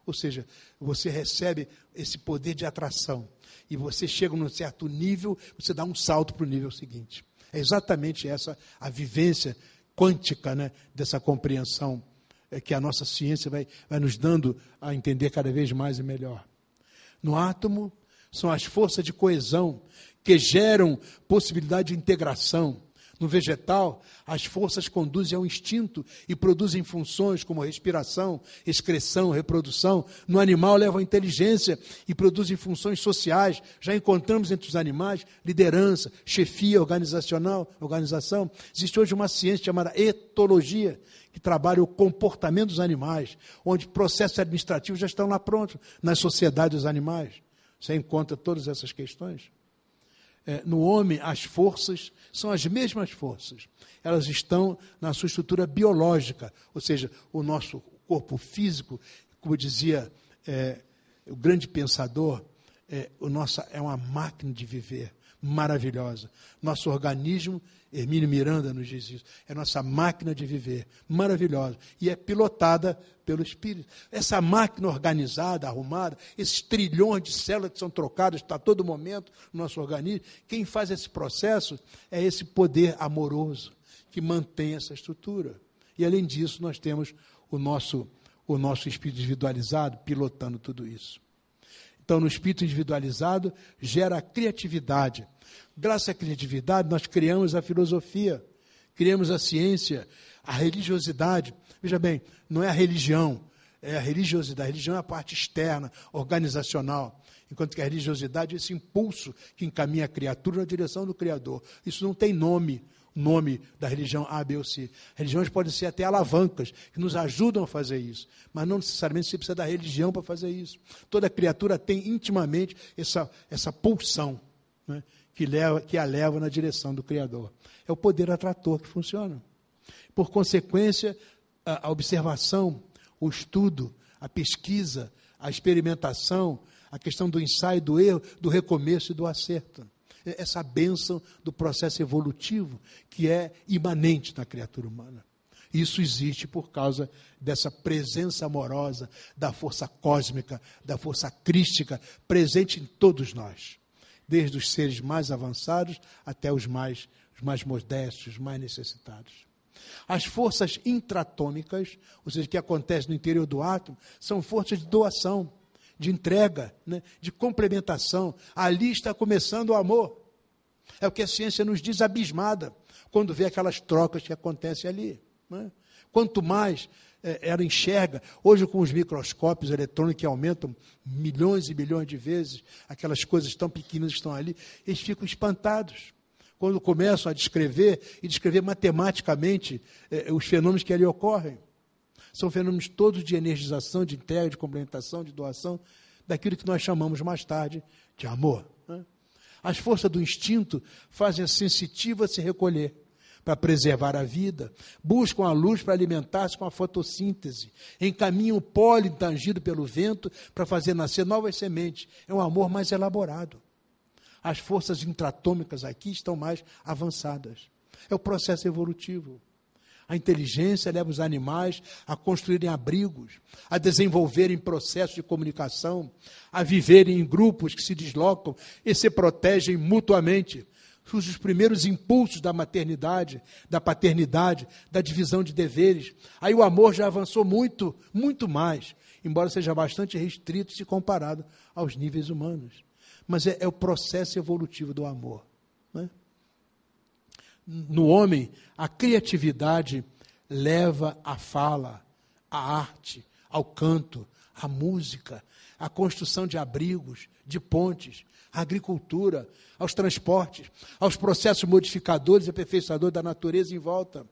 Ou seja, você recebe esse poder de atração e você chega num certo nível, você dá um salto para o nível seguinte. É exatamente essa a vivência quântica né, dessa compreensão é, que a nossa ciência vai, vai nos dando a entender cada vez mais e melhor. No átomo, são as forças de coesão que geram possibilidade de integração. No vegetal, as forças conduzem ao instinto e produzem funções como respiração, excreção, reprodução. No animal, levam à inteligência e produzem funções sociais. Já encontramos entre os animais liderança, chefia organizacional, organização. Existe hoje uma ciência chamada etologia, que trabalha o comportamento dos animais, onde processos administrativos já estão lá prontos nas sociedades dos animais. Você encontra todas essas questões? É, no homem, as forças são as mesmas forças. Elas estão na sua estrutura biológica, ou seja, o nosso corpo físico, como dizia é, o grande pensador, é, o nosso é uma máquina de viver maravilhosa. Nosso organismo Hermínio Miranda nos diz isso. É nossa máquina de viver, maravilhosa. E é pilotada pelo Espírito. Essa máquina organizada, arrumada, esses trilhões de células que são trocadas a todo momento no nosso organismo, quem faz esse processo é esse poder amoroso que mantém essa estrutura. E além disso, nós temos o nosso, o nosso espírito individualizado pilotando tudo isso. Então, no espírito individualizado, gera a criatividade Graças à criatividade, nós criamos a filosofia, criamos a ciência, a religiosidade. Veja bem, não é a religião, é a religiosidade. A religião é a parte externa, organizacional. Enquanto que a religiosidade é esse impulso que encaminha a criatura na direção do Criador. Isso não tem nome, nome da religião A, B ou C. Religiões podem ser até alavancas que nos ajudam a fazer isso, mas não necessariamente você precisa da religião para fazer isso. Toda criatura tem intimamente essa, essa pulsão. Né? que, leva, que a leva na direção do Criador. É o poder atrator que funciona. Por consequência, a, a observação, o estudo, a pesquisa, a experimentação, a questão do ensaio, do erro, do recomeço e do acerto. É essa bênção do processo evolutivo que é imanente na criatura humana. Isso existe por causa dessa presença amorosa da força cósmica, da força crística presente em todos nós desde os seres mais avançados até os mais, os mais modestos, os mais necessitados. As forças intratômicas, ou seja, que acontecem no interior do átomo, são forças de doação, de entrega, né, de complementação. Ali está começando o amor. É o que a ciência nos diz abismada quando vê aquelas trocas que acontecem ali. Né? Quanto mais é, ela enxerga. Hoje, com os microscópios eletrônicos que aumentam milhões e milhões de vezes, aquelas coisas tão pequenas que estão ali, eles ficam espantados. Quando começam a descrever e descrever matematicamente é, os fenômenos que ali ocorrem. São fenômenos todos de energização, de entrega, de complementação, de doação, daquilo que nós chamamos mais tarde de amor. Né? As forças do instinto fazem a sensitiva se recolher para preservar a vida, buscam a luz para alimentar-se com a fotossíntese, encaminham o pólen tangido pelo vento para fazer nascer novas sementes. É um amor mais elaborado. As forças intratômicas aqui estão mais avançadas. É o processo evolutivo. A inteligência leva os animais a construírem abrigos, a desenvolverem processos de comunicação, a viverem em grupos que se deslocam e se protegem mutuamente os primeiros impulsos da maternidade, da paternidade, da divisão de deveres. Aí o amor já avançou muito, muito mais, embora seja bastante restrito se comparado aos níveis humanos. Mas é, é o processo evolutivo do amor. Né? No homem, a criatividade leva à fala, à arte, ao canto, a música, a construção de abrigos, de pontes, a agricultura, aos transportes, aos processos modificadores e aperfeiçoadores da natureza em volta.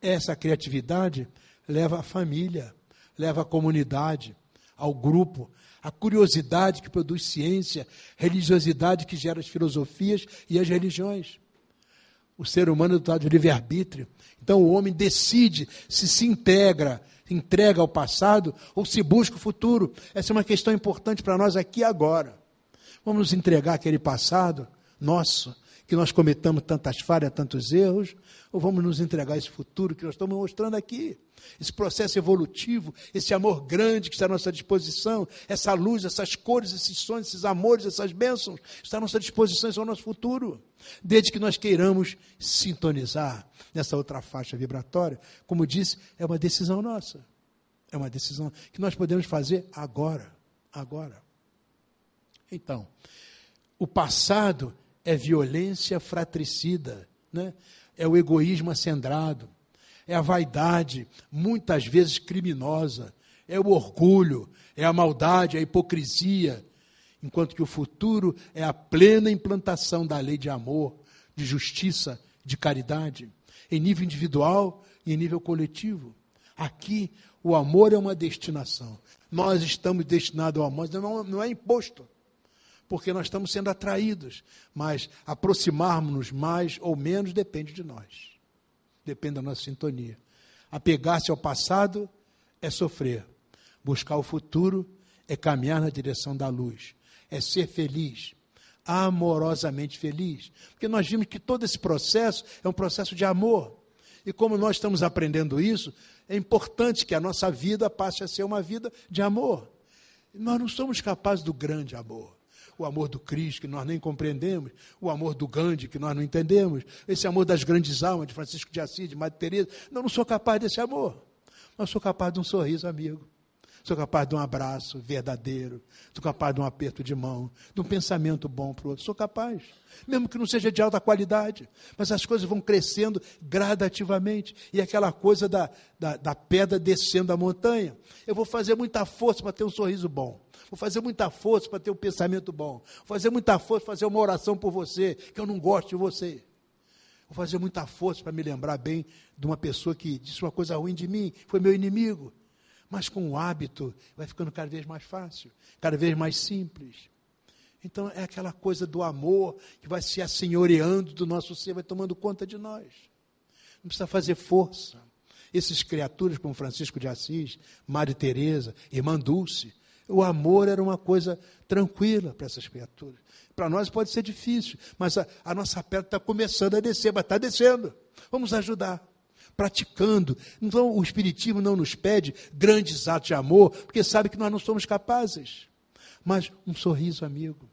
Essa criatividade leva à família, leva à comunidade, ao grupo, a curiosidade que produz ciência, religiosidade que gera as filosofias e as religiões. O ser humano é dotado de livre-arbítrio. Então o homem decide se se integra, entrega ao passado ou se busca o futuro. Essa é uma questão importante para nós aqui e agora. Vamos nos entregar aquele passado nosso, que nós cometamos tantas falhas, tantos erros, ou vamos nos entregar esse futuro que nós estamos mostrando aqui? Esse processo evolutivo, esse amor grande que está à nossa disposição, essa luz, essas cores, esses sonhos, esses amores, essas bênçãos, está à nossa disposição, isso é o nosso futuro. Desde que nós queiramos sintonizar nessa outra faixa vibratória, como disse, é uma decisão nossa. É uma decisão que nós podemos fazer agora. Agora. Então, o passado é violência fratricida, né? é o egoísmo acendrado, é a vaidade, muitas vezes criminosa, é o orgulho, é a maldade, é a hipocrisia, enquanto que o futuro é a plena implantação da lei de amor, de justiça, de caridade, em nível individual e em nível coletivo. Aqui, o amor é uma destinação. Nós estamos destinados ao amor, não, não é imposto porque nós estamos sendo atraídos, mas aproximarmos-nos mais ou menos depende de nós, depende da nossa sintonia. Apegar-se ao passado é sofrer, buscar o futuro é caminhar na direção da luz, é ser feliz, amorosamente feliz, porque nós vimos que todo esse processo é um processo de amor. E como nós estamos aprendendo isso, é importante que a nossa vida passe a ser uma vida de amor. Nós não somos capazes do grande amor o amor do Cristo, que nós nem compreendemos, o amor do Gandhi, que nós não entendemos, esse amor das grandes almas, de Francisco de Assis, de Madre Teresa. Não, não sou capaz desse amor. Mas sou capaz de um sorriso amigo. Sou capaz de um abraço verdadeiro. Sou capaz de um aperto de mão, de um pensamento bom para o outro. Sou capaz. Mesmo que não seja de alta qualidade. Mas as coisas vão crescendo gradativamente. E aquela coisa da, da, da pedra descendo a montanha. Eu vou fazer muita força para ter um sorriso bom. Vou fazer muita força para ter um pensamento bom. Vou fazer muita força para fazer uma oração por você, que eu não gosto de você. Vou fazer muita força para me lembrar bem de uma pessoa que disse uma coisa ruim de mim, foi meu inimigo. Mas com o hábito vai ficando cada vez mais fácil, cada vez mais simples. Então é aquela coisa do amor que vai se assenhoreando do nosso ser, vai tomando conta de nós. Não precisa fazer força. Essas criaturas como Francisco de Assis, Maria Teresa, Irmã Dulce, o amor era uma coisa tranquila para essas criaturas. Para nós pode ser difícil, mas a, a nossa pedra está começando a descer, mas está descendo. Vamos ajudar, praticando. Então, o Espiritismo não nos pede grandes atos de amor, porque sabe que nós não somos capazes. Mas um sorriso amigo,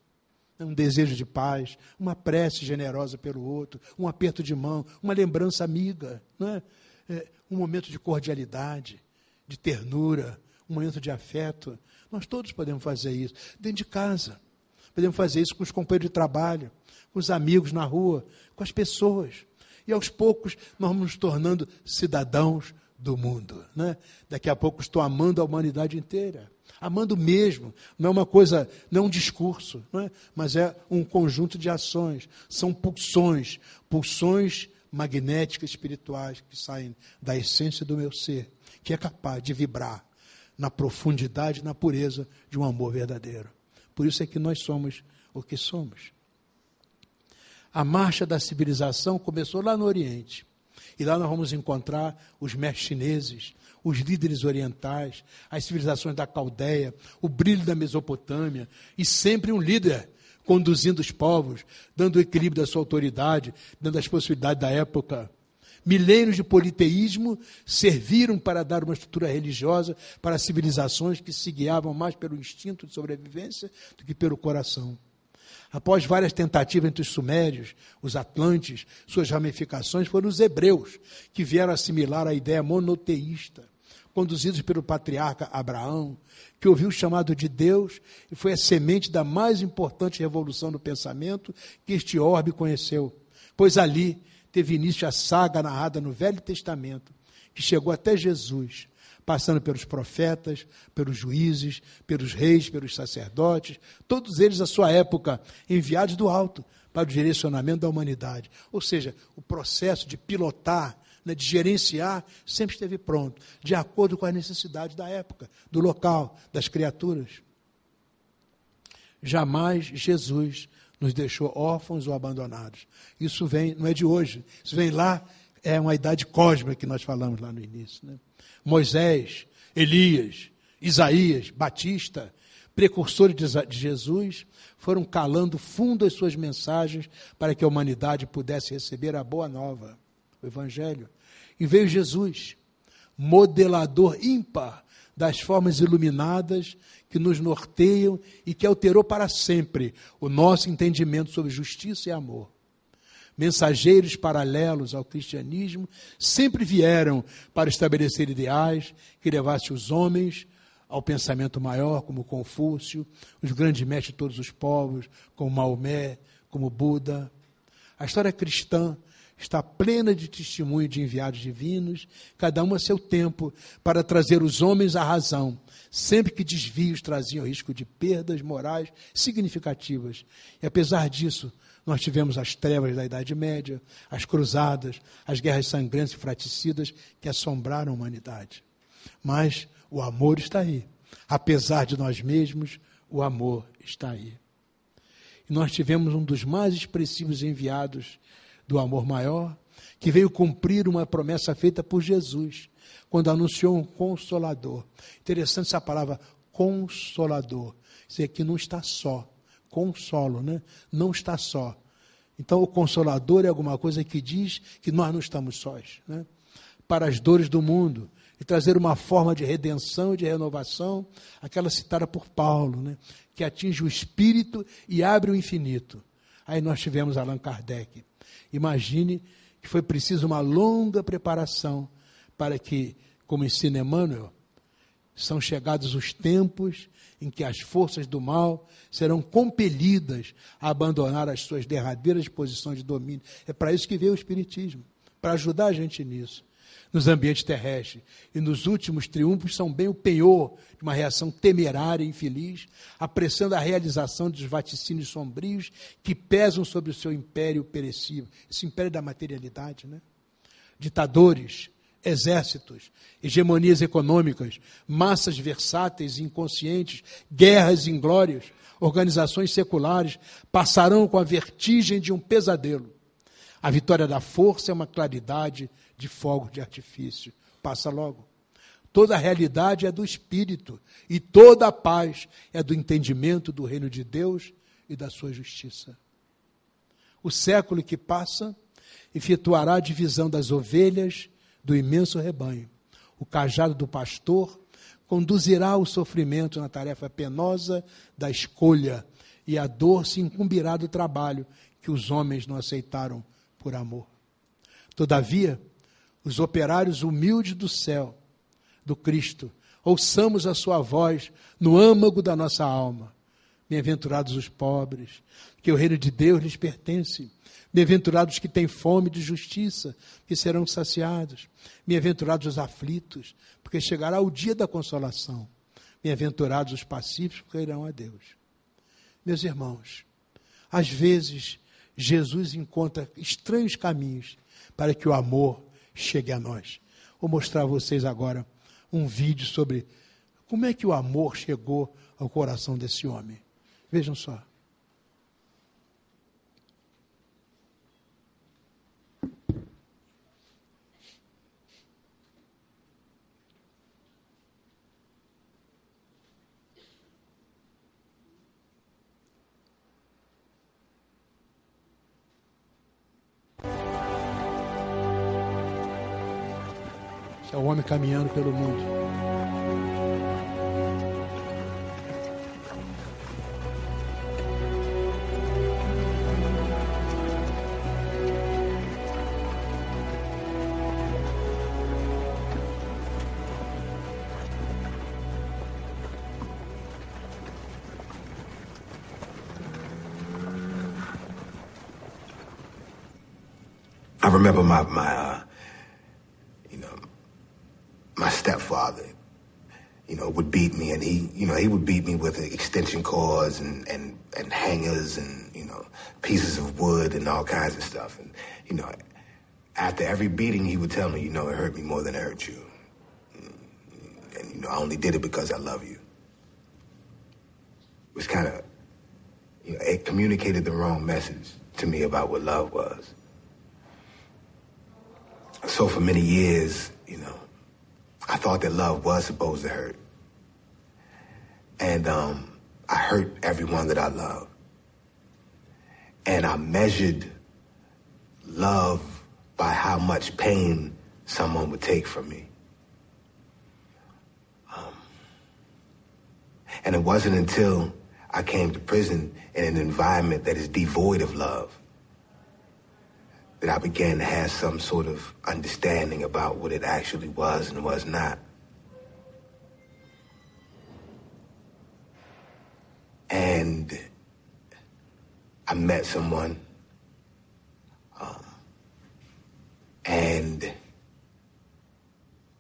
um desejo de paz, uma prece generosa pelo outro, um aperto de mão, uma lembrança amiga, não é? É, um momento de cordialidade, de ternura, um momento de afeto. Nós todos podemos fazer isso, dentro de casa. Podemos fazer isso com os companheiros de trabalho, com os amigos na rua, com as pessoas. E aos poucos nós vamos nos tornando cidadãos do mundo. Né? Daqui a pouco estou amando a humanidade inteira. Amando mesmo, não é uma coisa, não é um discurso, é? mas é um conjunto de ações. São pulsões, pulsões magnéticas espirituais que saem da essência do meu ser, que é capaz de vibrar na profundidade, na pureza de um amor verdadeiro. Por isso é que nós somos o que somos. A marcha da civilização começou lá no Oriente. E lá nós vamos encontrar os mestres chineses, os líderes orientais, as civilizações da Caldeia, o brilho da Mesopotâmia, e sempre um líder conduzindo os povos, dando o equilíbrio da sua autoridade, dando as possibilidades da época. Milênios de politeísmo serviram para dar uma estrutura religiosa para civilizações que se guiavam mais pelo instinto de sobrevivência do que pelo coração. Após várias tentativas entre os sumérios, os atlantes, suas ramificações, foram os hebreus que vieram assimilar a ideia monoteísta, conduzidos pelo patriarca Abraão, que ouviu o chamado de Deus e foi a semente da mais importante revolução do pensamento que este orbe conheceu. Pois ali teve início a saga narrada no Velho Testamento, que chegou até Jesus, passando pelos profetas, pelos juízes, pelos reis, pelos sacerdotes, todos eles à sua época enviados do alto para o direcionamento da humanidade. Ou seja, o processo de pilotar, né, de gerenciar, sempre esteve pronto, de acordo com as necessidades da época, do local, das criaturas. Jamais Jesus nos deixou órfãos ou abandonados. Isso vem, não é de hoje, isso vem lá, é uma idade cósmica que nós falamos lá no início. Né? Moisés, Elias, Isaías, Batista, precursores de Jesus, foram calando fundo as suas mensagens para que a humanidade pudesse receber a boa nova, o Evangelho. E veio Jesus, modelador ímpar das formas iluminadas que nos norteiam e que alterou para sempre o nosso entendimento sobre justiça e amor. Mensageiros paralelos ao cristianismo sempre vieram para estabelecer ideais que levassem os homens ao pensamento maior, como Confúcio, os grandes mestres de todos os povos, como Maomé, como Buda. A história cristã está plena de testemunho de enviados divinos, cada um a seu tempo, para trazer os homens à razão, sempre que desvios traziam risco de perdas morais significativas. E apesar disso, nós tivemos as trevas da Idade Média, as cruzadas, as guerras sangrentas e fraticidas que assombraram a humanidade. Mas o amor está aí. Apesar de nós mesmos, o amor está aí. E nós tivemos um dos mais expressivos enviados do amor maior, que veio cumprir uma promessa feita por Jesus, quando anunciou um consolador. Interessante essa palavra, consolador. Isso aqui não está só. Consolo, né? Não está só. Então, o consolador é alguma coisa que diz que nós não estamos sós. Né? Para as dores do mundo, e trazer uma forma de redenção e de renovação, aquela citada por Paulo, né? que atinge o espírito e abre o infinito. Aí nós tivemos Allan Kardec. Imagine que foi preciso uma longa preparação para que, como ensina Emmanuel, são chegados os tempos em que as forças do mal serão compelidas a abandonar as suas derradeiras posições de domínio. É para isso que veio o Espiritismo, para ajudar a gente nisso nos ambientes terrestres. E nos últimos triunfos são bem o penhor de uma reação temerária e infeliz, apressando a realização dos vaticínios sombrios que pesam sobre o seu império perecível. Esse império da materialidade, né? Ditadores, exércitos, hegemonias econômicas, massas versáteis e inconscientes, guerras inglórias, organizações seculares passarão com a vertigem de um pesadelo. A vitória da força é uma claridade de fogo de artifício. Passa logo. Toda a realidade é do Espírito e toda a paz é do entendimento do reino de Deus e da sua justiça. O século que passa efetuará a divisão das ovelhas do imenso rebanho. O cajado do pastor conduzirá o sofrimento na tarefa penosa da escolha, e a dor se incumbirá do trabalho que os homens não aceitaram por amor. Todavia, os operários humildes do céu, do Cristo, ouçamos a sua voz no âmago da nossa alma. Bem-aventurados os pobres, que o reino de Deus lhes pertence. Bem-aventurados que têm fome de justiça, que serão saciados. Bem-aventurados os aflitos, porque chegará o dia da consolação. Bem-aventurados os pacíficos, porque irão a Deus. Meus irmãos, às vezes Jesus encontra estranhos caminhos para que o amor chegue a nós. Vou mostrar a vocês agora um vídeo sobre como é que o amor chegou ao coração desse homem. Vejam só. É o homem caminhando pelo mundo. I remember my my stepfather, you know, would beat me, and he, you know, he would beat me with extension cords and and and hangers and you know pieces of wood and all kinds of stuff. And you know, after every beating, he would tell me, you know, it hurt me more than it hurt you, and you know, I only did it because I love you. It was kind of, you know, it communicated the wrong message to me about what love was. So for many years, you know, I thought that love was supposed to hurt. And um, I hurt everyone that I love. And I measured love by how much pain someone would take from me. Um, and it wasn't until I came to prison in an environment that is devoid of love that I began to have some sort of understanding about what it actually was and was not. And I met someone, um, and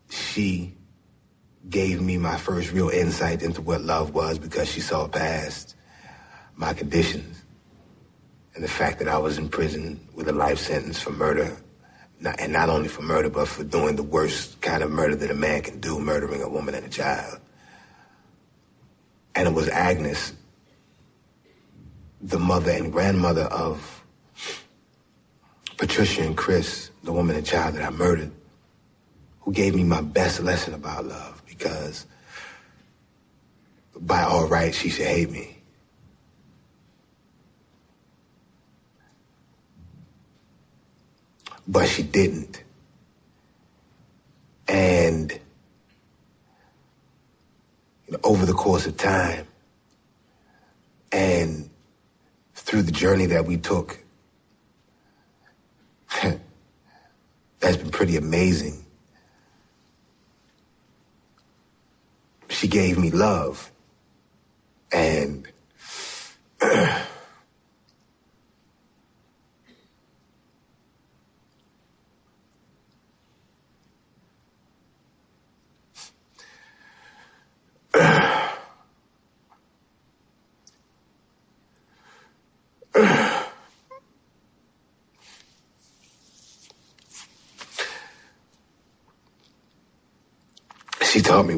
she gave me my first real insight into what love was because she saw past my conditions and the fact that I was in prison with a life sentence for murder, not, and not only for murder, but for doing the worst kind of murder that a man can do, murdering a woman and a child. And it was Agnes, the mother and grandmother of Patricia and Chris, the woman and child that I murdered, who gave me my best lesson about love because by all rights, she should hate me. But she didn't. And you know, over the course of time and through the journey that we took, that's been pretty amazing. She gave me love and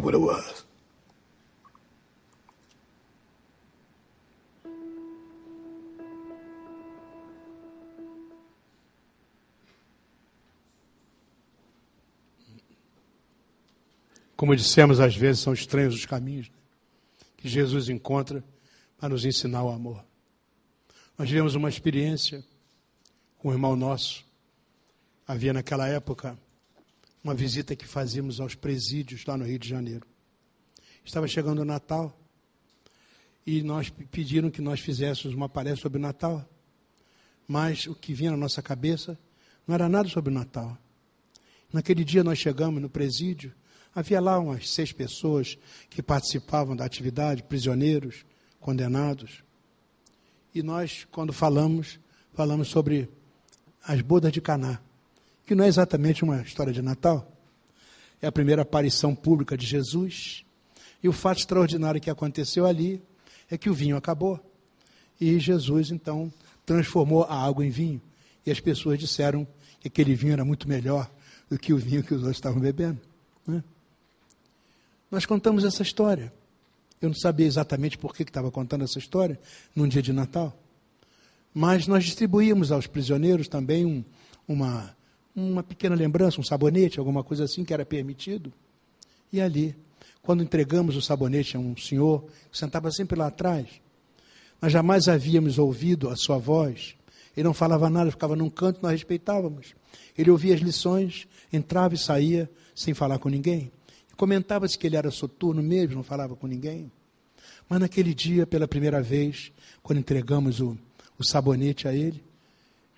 what it was. Como dissemos, às vezes são estranhos os caminhos né? que Jesus encontra para nos ensinar o amor. Nós tivemos uma experiência com um irmão nosso. Havia naquela época uma visita que fazíamos aos presídios lá no Rio de Janeiro. Estava chegando o Natal e nós pediram que nós fizéssemos uma palestra sobre o Natal. Mas o que vinha na nossa cabeça não era nada sobre o Natal. Naquele dia nós chegamos no presídio Havia lá umas seis pessoas que participavam da atividade, prisioneiros, condenados. E nós, quando falamos, falamos sobre as bodas de Caná, que não é exatamente uma história de Natal. É a primeira aparição pública de Jesus. E o fato extraordinário que aconteceu ali é que o vinho acabou. E Jesus, então, transformou a água em vinho. E as pessoas disseram que aquele vinho era muito melhor do que o vinho que os outros estavam bebendo. Né? Nós contamos essa história. Eu não sabia exatamente por que estava contando essa história num dia de Natal. Mas nós distribuímos aos prisioneiros também um, uma, uma pequena lembrança, um sabonete, alguma coisa assim que era permitido. E ali, quando entregamos o sabonete a um senhor que sentava sempre lá atrás, nós jamais havíamos ouvido a sua voz. Ele não falava nada, ficava num canto, nós respeitávamos. Ele ouvia as lições, entrava e saía sem falar com ninguém. Comentava-se que ele era soturno mesmo, não falava com ninguém. Mas naquele dia, pela primeira vez, quando entregamos o, o sabonete a ele,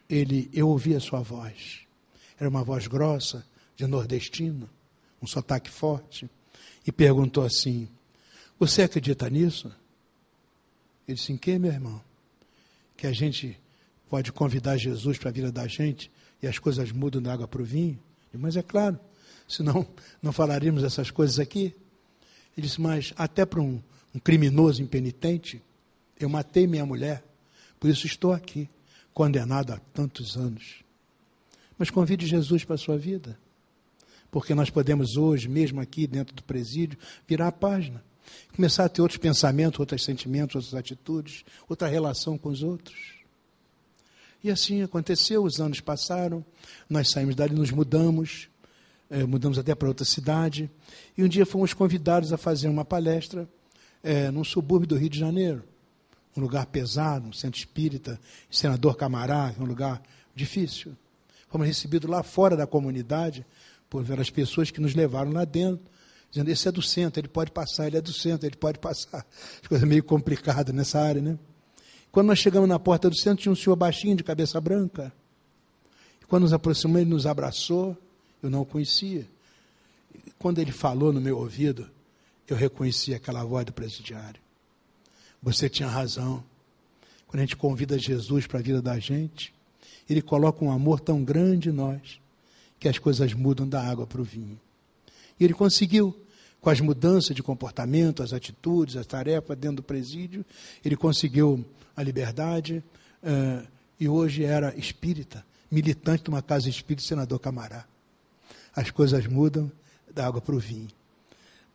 ele, eu ouvi a sua voz. Era uma voz grossa, de nordestino, um sotaque forte, e perguntou assim: Você acredita nisso? Ele disse: Em que, meu irmão? Que a gente pode convidar Jesus para a vida da gente e as coisas mudam da água para o vinho? Mas é claro, senão não falaríamos essas coisas aqui. Ele disse, mas até para um, um criminoso impenitente, eu matei minha mulher, por isso estou aqui, condenado há tantos anos. Mas convide Jesus para a sua vida, porque nós podemos hoje, mesmo aqui dentro do presídio, virar a página, começar a ter outros pensamentos, outros sentimentos, outras atitudes, outra relação com os outros. E assim aconteceu, os anos passaram, nós saímos dali, nos mudamos, é, mudamos até para outra cidade, e um dia fomos convidados a fazer uma palestra é, num subúrbio do Rio de Janeiro, um lugar pesado, um centro espírita, senador Camará, um lugar difícil. Fomos recebidos lá fora da comunidade por várias pessoas que nos levaram lá dentro, dizendo, esse é do centro, ele pode passar, ele é do centro, ele pode passar. As coisas meio complicadas nessa área, né? Quando nós chegamos na porta do centro, tinha um senhor baixinho, de cabeça branca. E quando nos aproximamos, ele nos abraçou, eu não o conhecia. E quando ele falou no meu ouvido, eu reconheci aquela voz do presidiário. Você tinha razão. Quando a gente convida Jesus para a vida da gente, ele coloca um amor tão grande em nós que as coisas mudam da água para o vinho. E ele conseguiu, com as mudanças de comportamento, as atitudes, as tarefas dentro do presídio, ele conseguiu a liberdade uh, e hoje era espírita, militante de uma casa espírita, senador Camará. As coisas mudam da água para o vinho.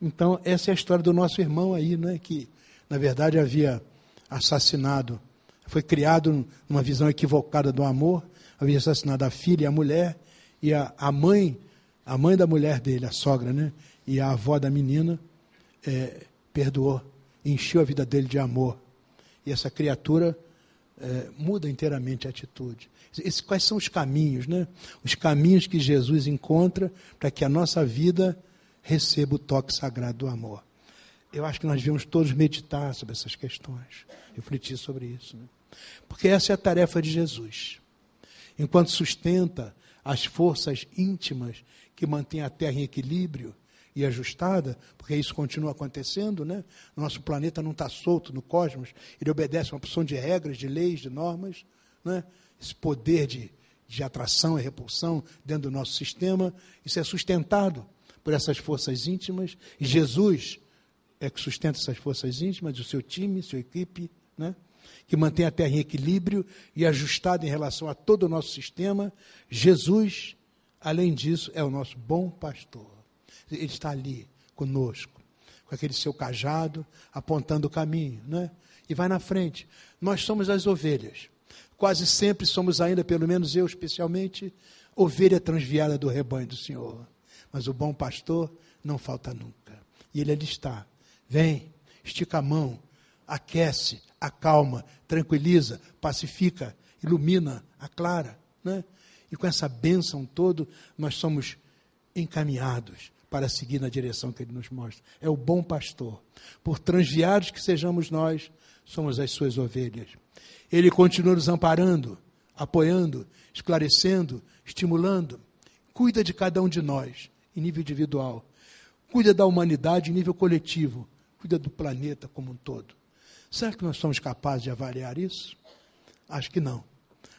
Então, essa é a história do nosso irmão aí, né, que na verdade havia assassinado, foi criado numa visão equivocada do amor, havia assassinado a filha e a mulher, e a, a mãe, a mãe da mulher dele, a sogra, né? E a avó da menina é, perdoou, encheu a vida dele de amor. E essa criatura é, muda inteiramente a atitude. Esse, quais são os caminhos, né? Os caminhos que Jesus encontra para que a nossa vida receba o toque sagrado do amor eu acho que nós devemos todos meditar sobre essas questões, refletir sobre isso. Né? Porque essa é a tarefa de Jesus. Enquanto sustenta as forças íntimas que mantêm a Terra em equilíbrio e ajustada, porque isso continua acontecendo, né? Nosso planeta não está solto no cosmos, ele obedece a uma opção de regras, de leis, de normas, né? Esse poder de, de atração e repulsão dentro do nosso sistema, isso é sustentado por essas forças íntimas, e Jesus é que sustenta essas forças íntimas, o seu time, sua equipe, né? que mantém a terra em equilíbrio e ajustada em relação a todo o nosso sistema. Jesus, além disso, é o nosso bom pastor. Ele está ali conosco, com aquele seu cajado, apontando o caminho, né? E vai na frente. Nós somos as ovelhas. Quase sempre somos ainda, pelo menos eu especialmente, ovelha transviada do rebanho do Senhor. Mas o bom pastor não falta nunca. E ele ali está, Vem, estica a mão, aquece, acalma, tranquiliza, pacifica, ilumina, aclara. Né? E com essa bênção toda, nós somos encaminhados para seguir na direção que ele nos mostra. É o bom pastor. Por transviados que sejamos nós, somos as suas ovelhas. Ele continua nos amparando, apoiando, esclarecendo, estimulando. Cuida de cada um de nós, em nível individual. Cuida da humanidade em nível coletivo cuida do planeta como um todo. Será que nós somos capazes de avaliar isso? Acho que não.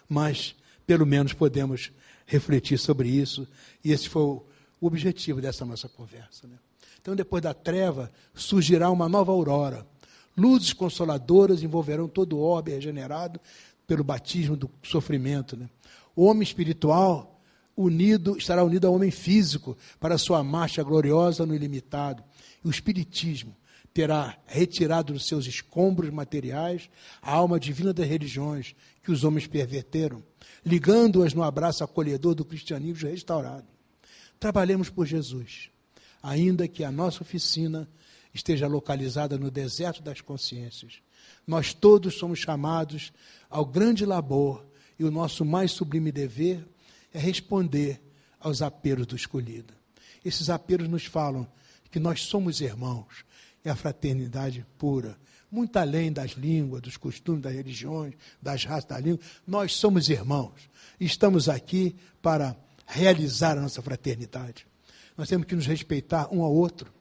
Mas, pelo menos, podemos refletir sobre isso, e esse foi o objetivo dessa nossa conversa. Né? Então, depois da treva, surgirá uma nova aurora. Luzes consoladoras envolverão todo o orbe regenerado pelo batismo do sofrimento. Né? O homem espiritual unido estará unido ao homem físico para sua marcha gloriosa no ilimitado. E o espiritismo terá retirado dos seus escombros materiais a alma divina das religiões que os homens perverteram, ligando-as no abraço acolhedor do cristianismo restaurado. Trabalhemos por Jesus, ainda que a nossa oficina esteja localizada no deserto das consciências. Nós todos somos chamados ao grande labor e o nosso mais sublime dever é responder aos apelos do escolhido. Esses apelos nos falam que nós somos irmãos, é a fraternidade pura. Muito além das línguas, dos costumes, das religiões, das raças da língua, nós somos irmãos. Estamos aqui para realizar a nossa fraternidade. Nós temos que nos respeitar um ao outro.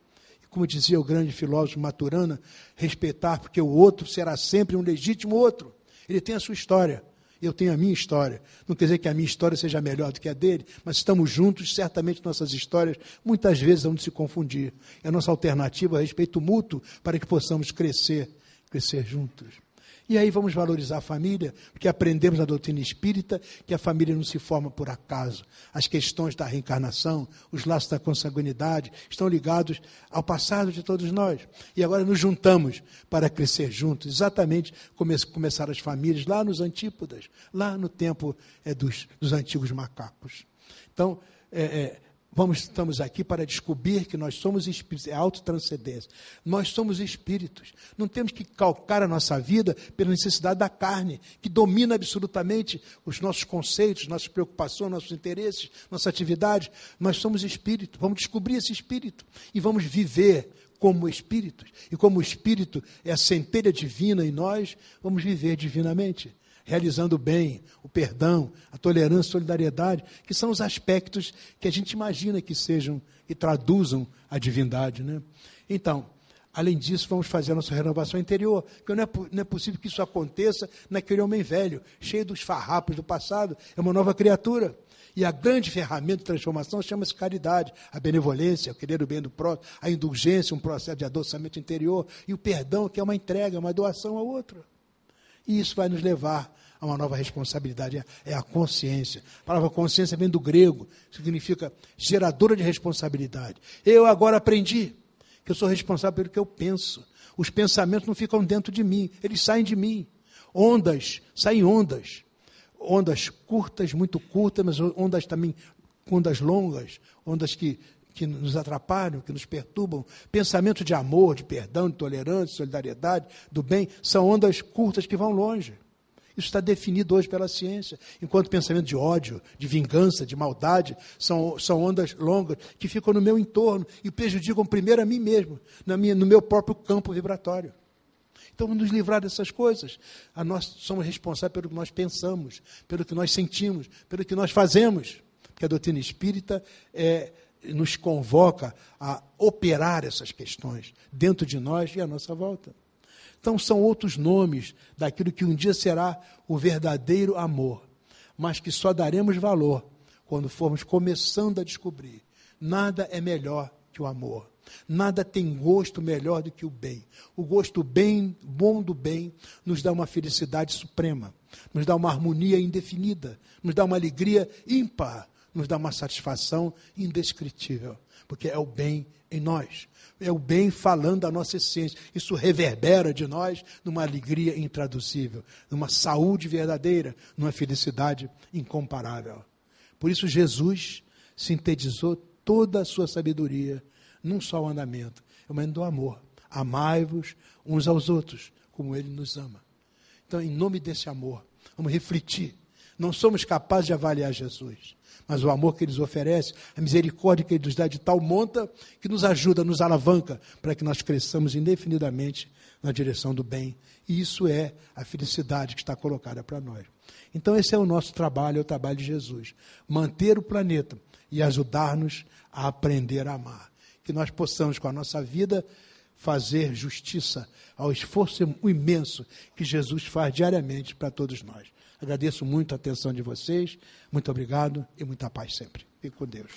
E como dizia o grande filósofo Maturana, respeitar porque o outro será sempre um legítimo outro. Ele tem a sua história. Eu tenho a minha história. Não quer dizer que a minha história seja melhor do que a dele, mas estamos juntos, certamente nossas histórias muitas vezes vão se confundir. É a nossa alternativa a respeito mútuo para que possamos crescer, crescer juntos. E aí vamos valorizar a família, porque aprendemos na doutrina espírita que a família não se forma por acaso. As questões da reencarnação, os laços da consanguinidade estão ligados ao passado de todos nós. E agora nos juntamos para crescer juntos, exatamente como começaram as famílias lá nos antípodas, lá no tempo é, dos, dos antigos macacos. Então, é, é, Vamos, estamos aqui para descobrir que nós somos espíritos, é autotranscendência. Nós somos espíritos. Não temos que calcar a nossa vida pela necessidade da carne, que domina absolutamente os nossos conceitos, nossas preocupações, nossos interesses, nossa atividade. Nós somos espíritos. Vamos descobrir esse espírito e vamos viver como espíritos. E como o espírito é a centelha divina em nós, vamos viver divinamente realizando o bem, o perdão, a tolerância, a solidariedade, que são os aspectos que a gente imagina que sejam e traduzam a divindade. Né? Então, além disso, vamos fazer a nossa renovação interior, porque não é, não é possível que isso aconteça naquele homem velho, cheio dos farrapos do passado, é uma nova criatura. E a grande ferramenta de transformação chama-se caridade, a benevolência, o querer o bem do próximo, a indulgência, um processo de adoçamento interior, e o perdão, que é uma entrega, uma doação ao outro. E isso vai nos levar a uma nova responsabilidade, é a consciência. A palavra consciência vem do grego, significa geradora de responsabilidade. Eu agora aprendi que eu sou responsável pelo que eu penso. Os pensamentos não ficam dentro de mim, eles saem de mim. Ondas, saem ondas. Ondas curtas, muito curtas, mas ondas também, ondas longas, ondas que que nos atrapalham, que nos perturbam. Pensamento de amor, de perdão, de tolerância, de solidariedade, do bem, são ondas curtas que vão longe. Isso está definido hoje pela ciência. Enquanto pensamento de ódio, de vingança, de maldade, são, são ondas longas que ficam no meu entorno e prejudicam primeiro a mim mesmo, na minha, no meu próprio campo vibratório. Então, nos livrar dessas coisas. A nós somos responsáveis pelo que nós pensamos, pelo que nós sentimos, pelo que nós fazemos. Porque a doutrina espírita é, nos convoca a operar essas questões dentro de nós e à nossa volta. Então, são outros nomes daquilo que um dia será o verdadeiro amor, mas que só daremos valor quando formos começando a descobrir. Nada é melhor que o amor. Nada tem gosto melhor do que o bem. O gosto bem, bom do bem, nos dá uma felicidade suprema, nos dá uma harmonia indefinida, nos dá uma alegria ímpar, nos dá uma satisfação indescritível, porque é o bem em nós. É o bem falando a nossa essência. Isso reverbera de nós numa alegria intraduzível, numa saúde verdadeira, numa felicidade incomparável. Por isso, Jesus sintetizou toda a sua sabedoria num só andamento é o mandamento do amor. Amai-vos uns aos outros, como Ele nos ama. Então, em nome desse amor, vamos refletir. Não somos capazes de avaliar Jesus mas o amor que eles oferecem, a misericórdia que ele nos dá de tal monta que nos ajuda, nos alavanca para que nós cresçamos indefinidamente na direção do bem. E isso é a felicidade que está colocada para nós. Então, esse é o nosso trabalho, é o trabalho de Jesus. Manter o planeta e ajudar-nos a aprender a amar. Que nós possamos, com a nossa vida, fazer justiça ao esforço imenso que Jesus faz diariamente para todos nós. Agradeço muito a atenção de vocês. Muito obrigado e muita paz sempre. Fique com Deus.